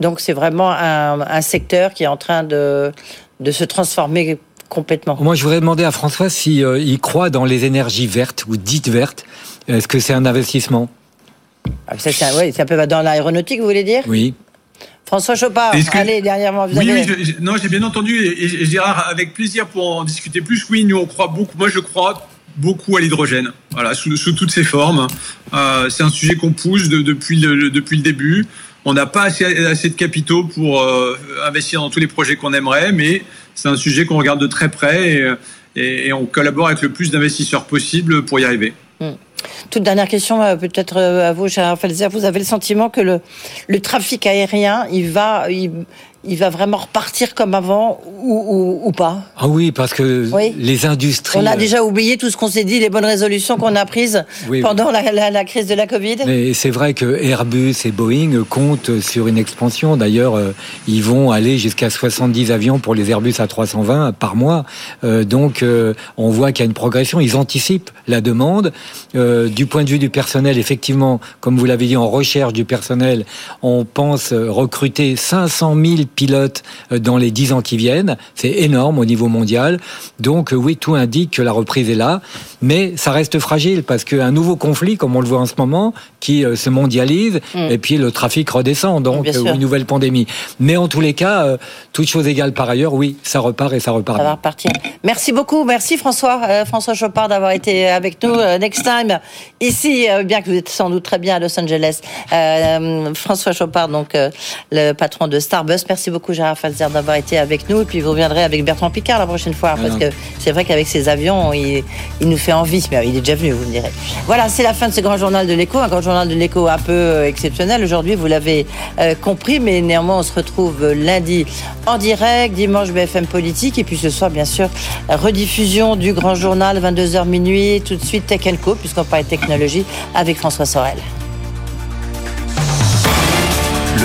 Donc c'est vraiment un, un secteur qui est en train de, de se transformer complètement. Moi, je voudrais demander à François si euh, il croit dans les énergies vertes ou dites vertes. Est-ce que c'est un investissement? Ah, Ça, c'est un- ouais, c'est un peu dans l'aéronautique, vous voulez dire? Oui. François Est-ce que- allez, dernièrement, vous Oui, avez... oui, je- je- non, j'ai bien entendu. Et, et Gérard, avec plaisir pour en discuter plus. Oui, nous, on croit beaucoup. Moi, je crois beaucoup à l'hydrogène. Voilà, sous, sous toutes ses formes. Euh, c'est un sujet qu'on pousse de- depuis, le, depuis le début. On n'a pas assez, assez de capitaux pour euh, investir dans tous les projets qu'on aimerait, mais c'est un sujet qu'on regarde de très près et, on collabore avec le plus d'investisseurs possible pour y arriver. Toute dernière question, euh, peut-être euh, à vous, Gérard Felzer. Vous avez le sentiment que le, trafic aérien, il va, il va vraiment repartir comme avant ou, ou, ou pas Ah oui, parce que Oui. les industries. On a euh, déjà oublié tout ce qu'on s'est dit, les bonnes résolutions qu'on a prises Oui, pendant la, la- la crise de la Covid Mais c'est vrai que Airbus et Boeing comptent sur une expansion. D'ailleurs, euh, ils vont aller jusqu'à 70 avions pour les Airbus à 320 par mois. Euh, donc, on voit qu'il y a une progression. Ils anticipent la demande. Du point de vue du personnel, effectivement, comme vous l'avez dit, en recherche du personnel, on pense recruter 500 000 pilotes dans les dix ans qui viennent. C'est énorme au niveau mondial. Donc oui, tout indique que la reprise est là, mais ça reste fragile parce qu'un nouveau conflit, comme on le voit en ce moment, qui se mondialise, mm. et puis le trafic redescend, donc une nouvelle pandémie. Mais en tous les cas, toute chose égale par ailleurs, oui, ça repart et ça repart. Ça va repartir. Merci beaucoup, merci François, François Chopard d'avoir été avec nous. next time, ici, bien que vous êtes sans doute très bien à Los Angeles. François Chopard, donc le patron de Starbus. Merci beaucoup, Gérard Falzer, d'avoir été avec nous. Et puis vous reviendrez avec Bertrand Picard la prochaine fois, parce que c'est vrai qu'avec ses avions, il, nous fait envie. Mais il est déjà venu, vous me direz. Voilà, c'est la fin de ce grand journal de l'écho, un grand journal de l'écho un peu euh, exceptionnel. Aujourd'hui, vous l'avez euh, compris, mais néanmoins, on se retrouve lundi en direct, dimanche BFM Politique, et puis ce soir, bien sûr, rediffusion du grand journal, 22h minuit, tout de suite Tech Co, puisqu'on parle de technologie, avec François Sorel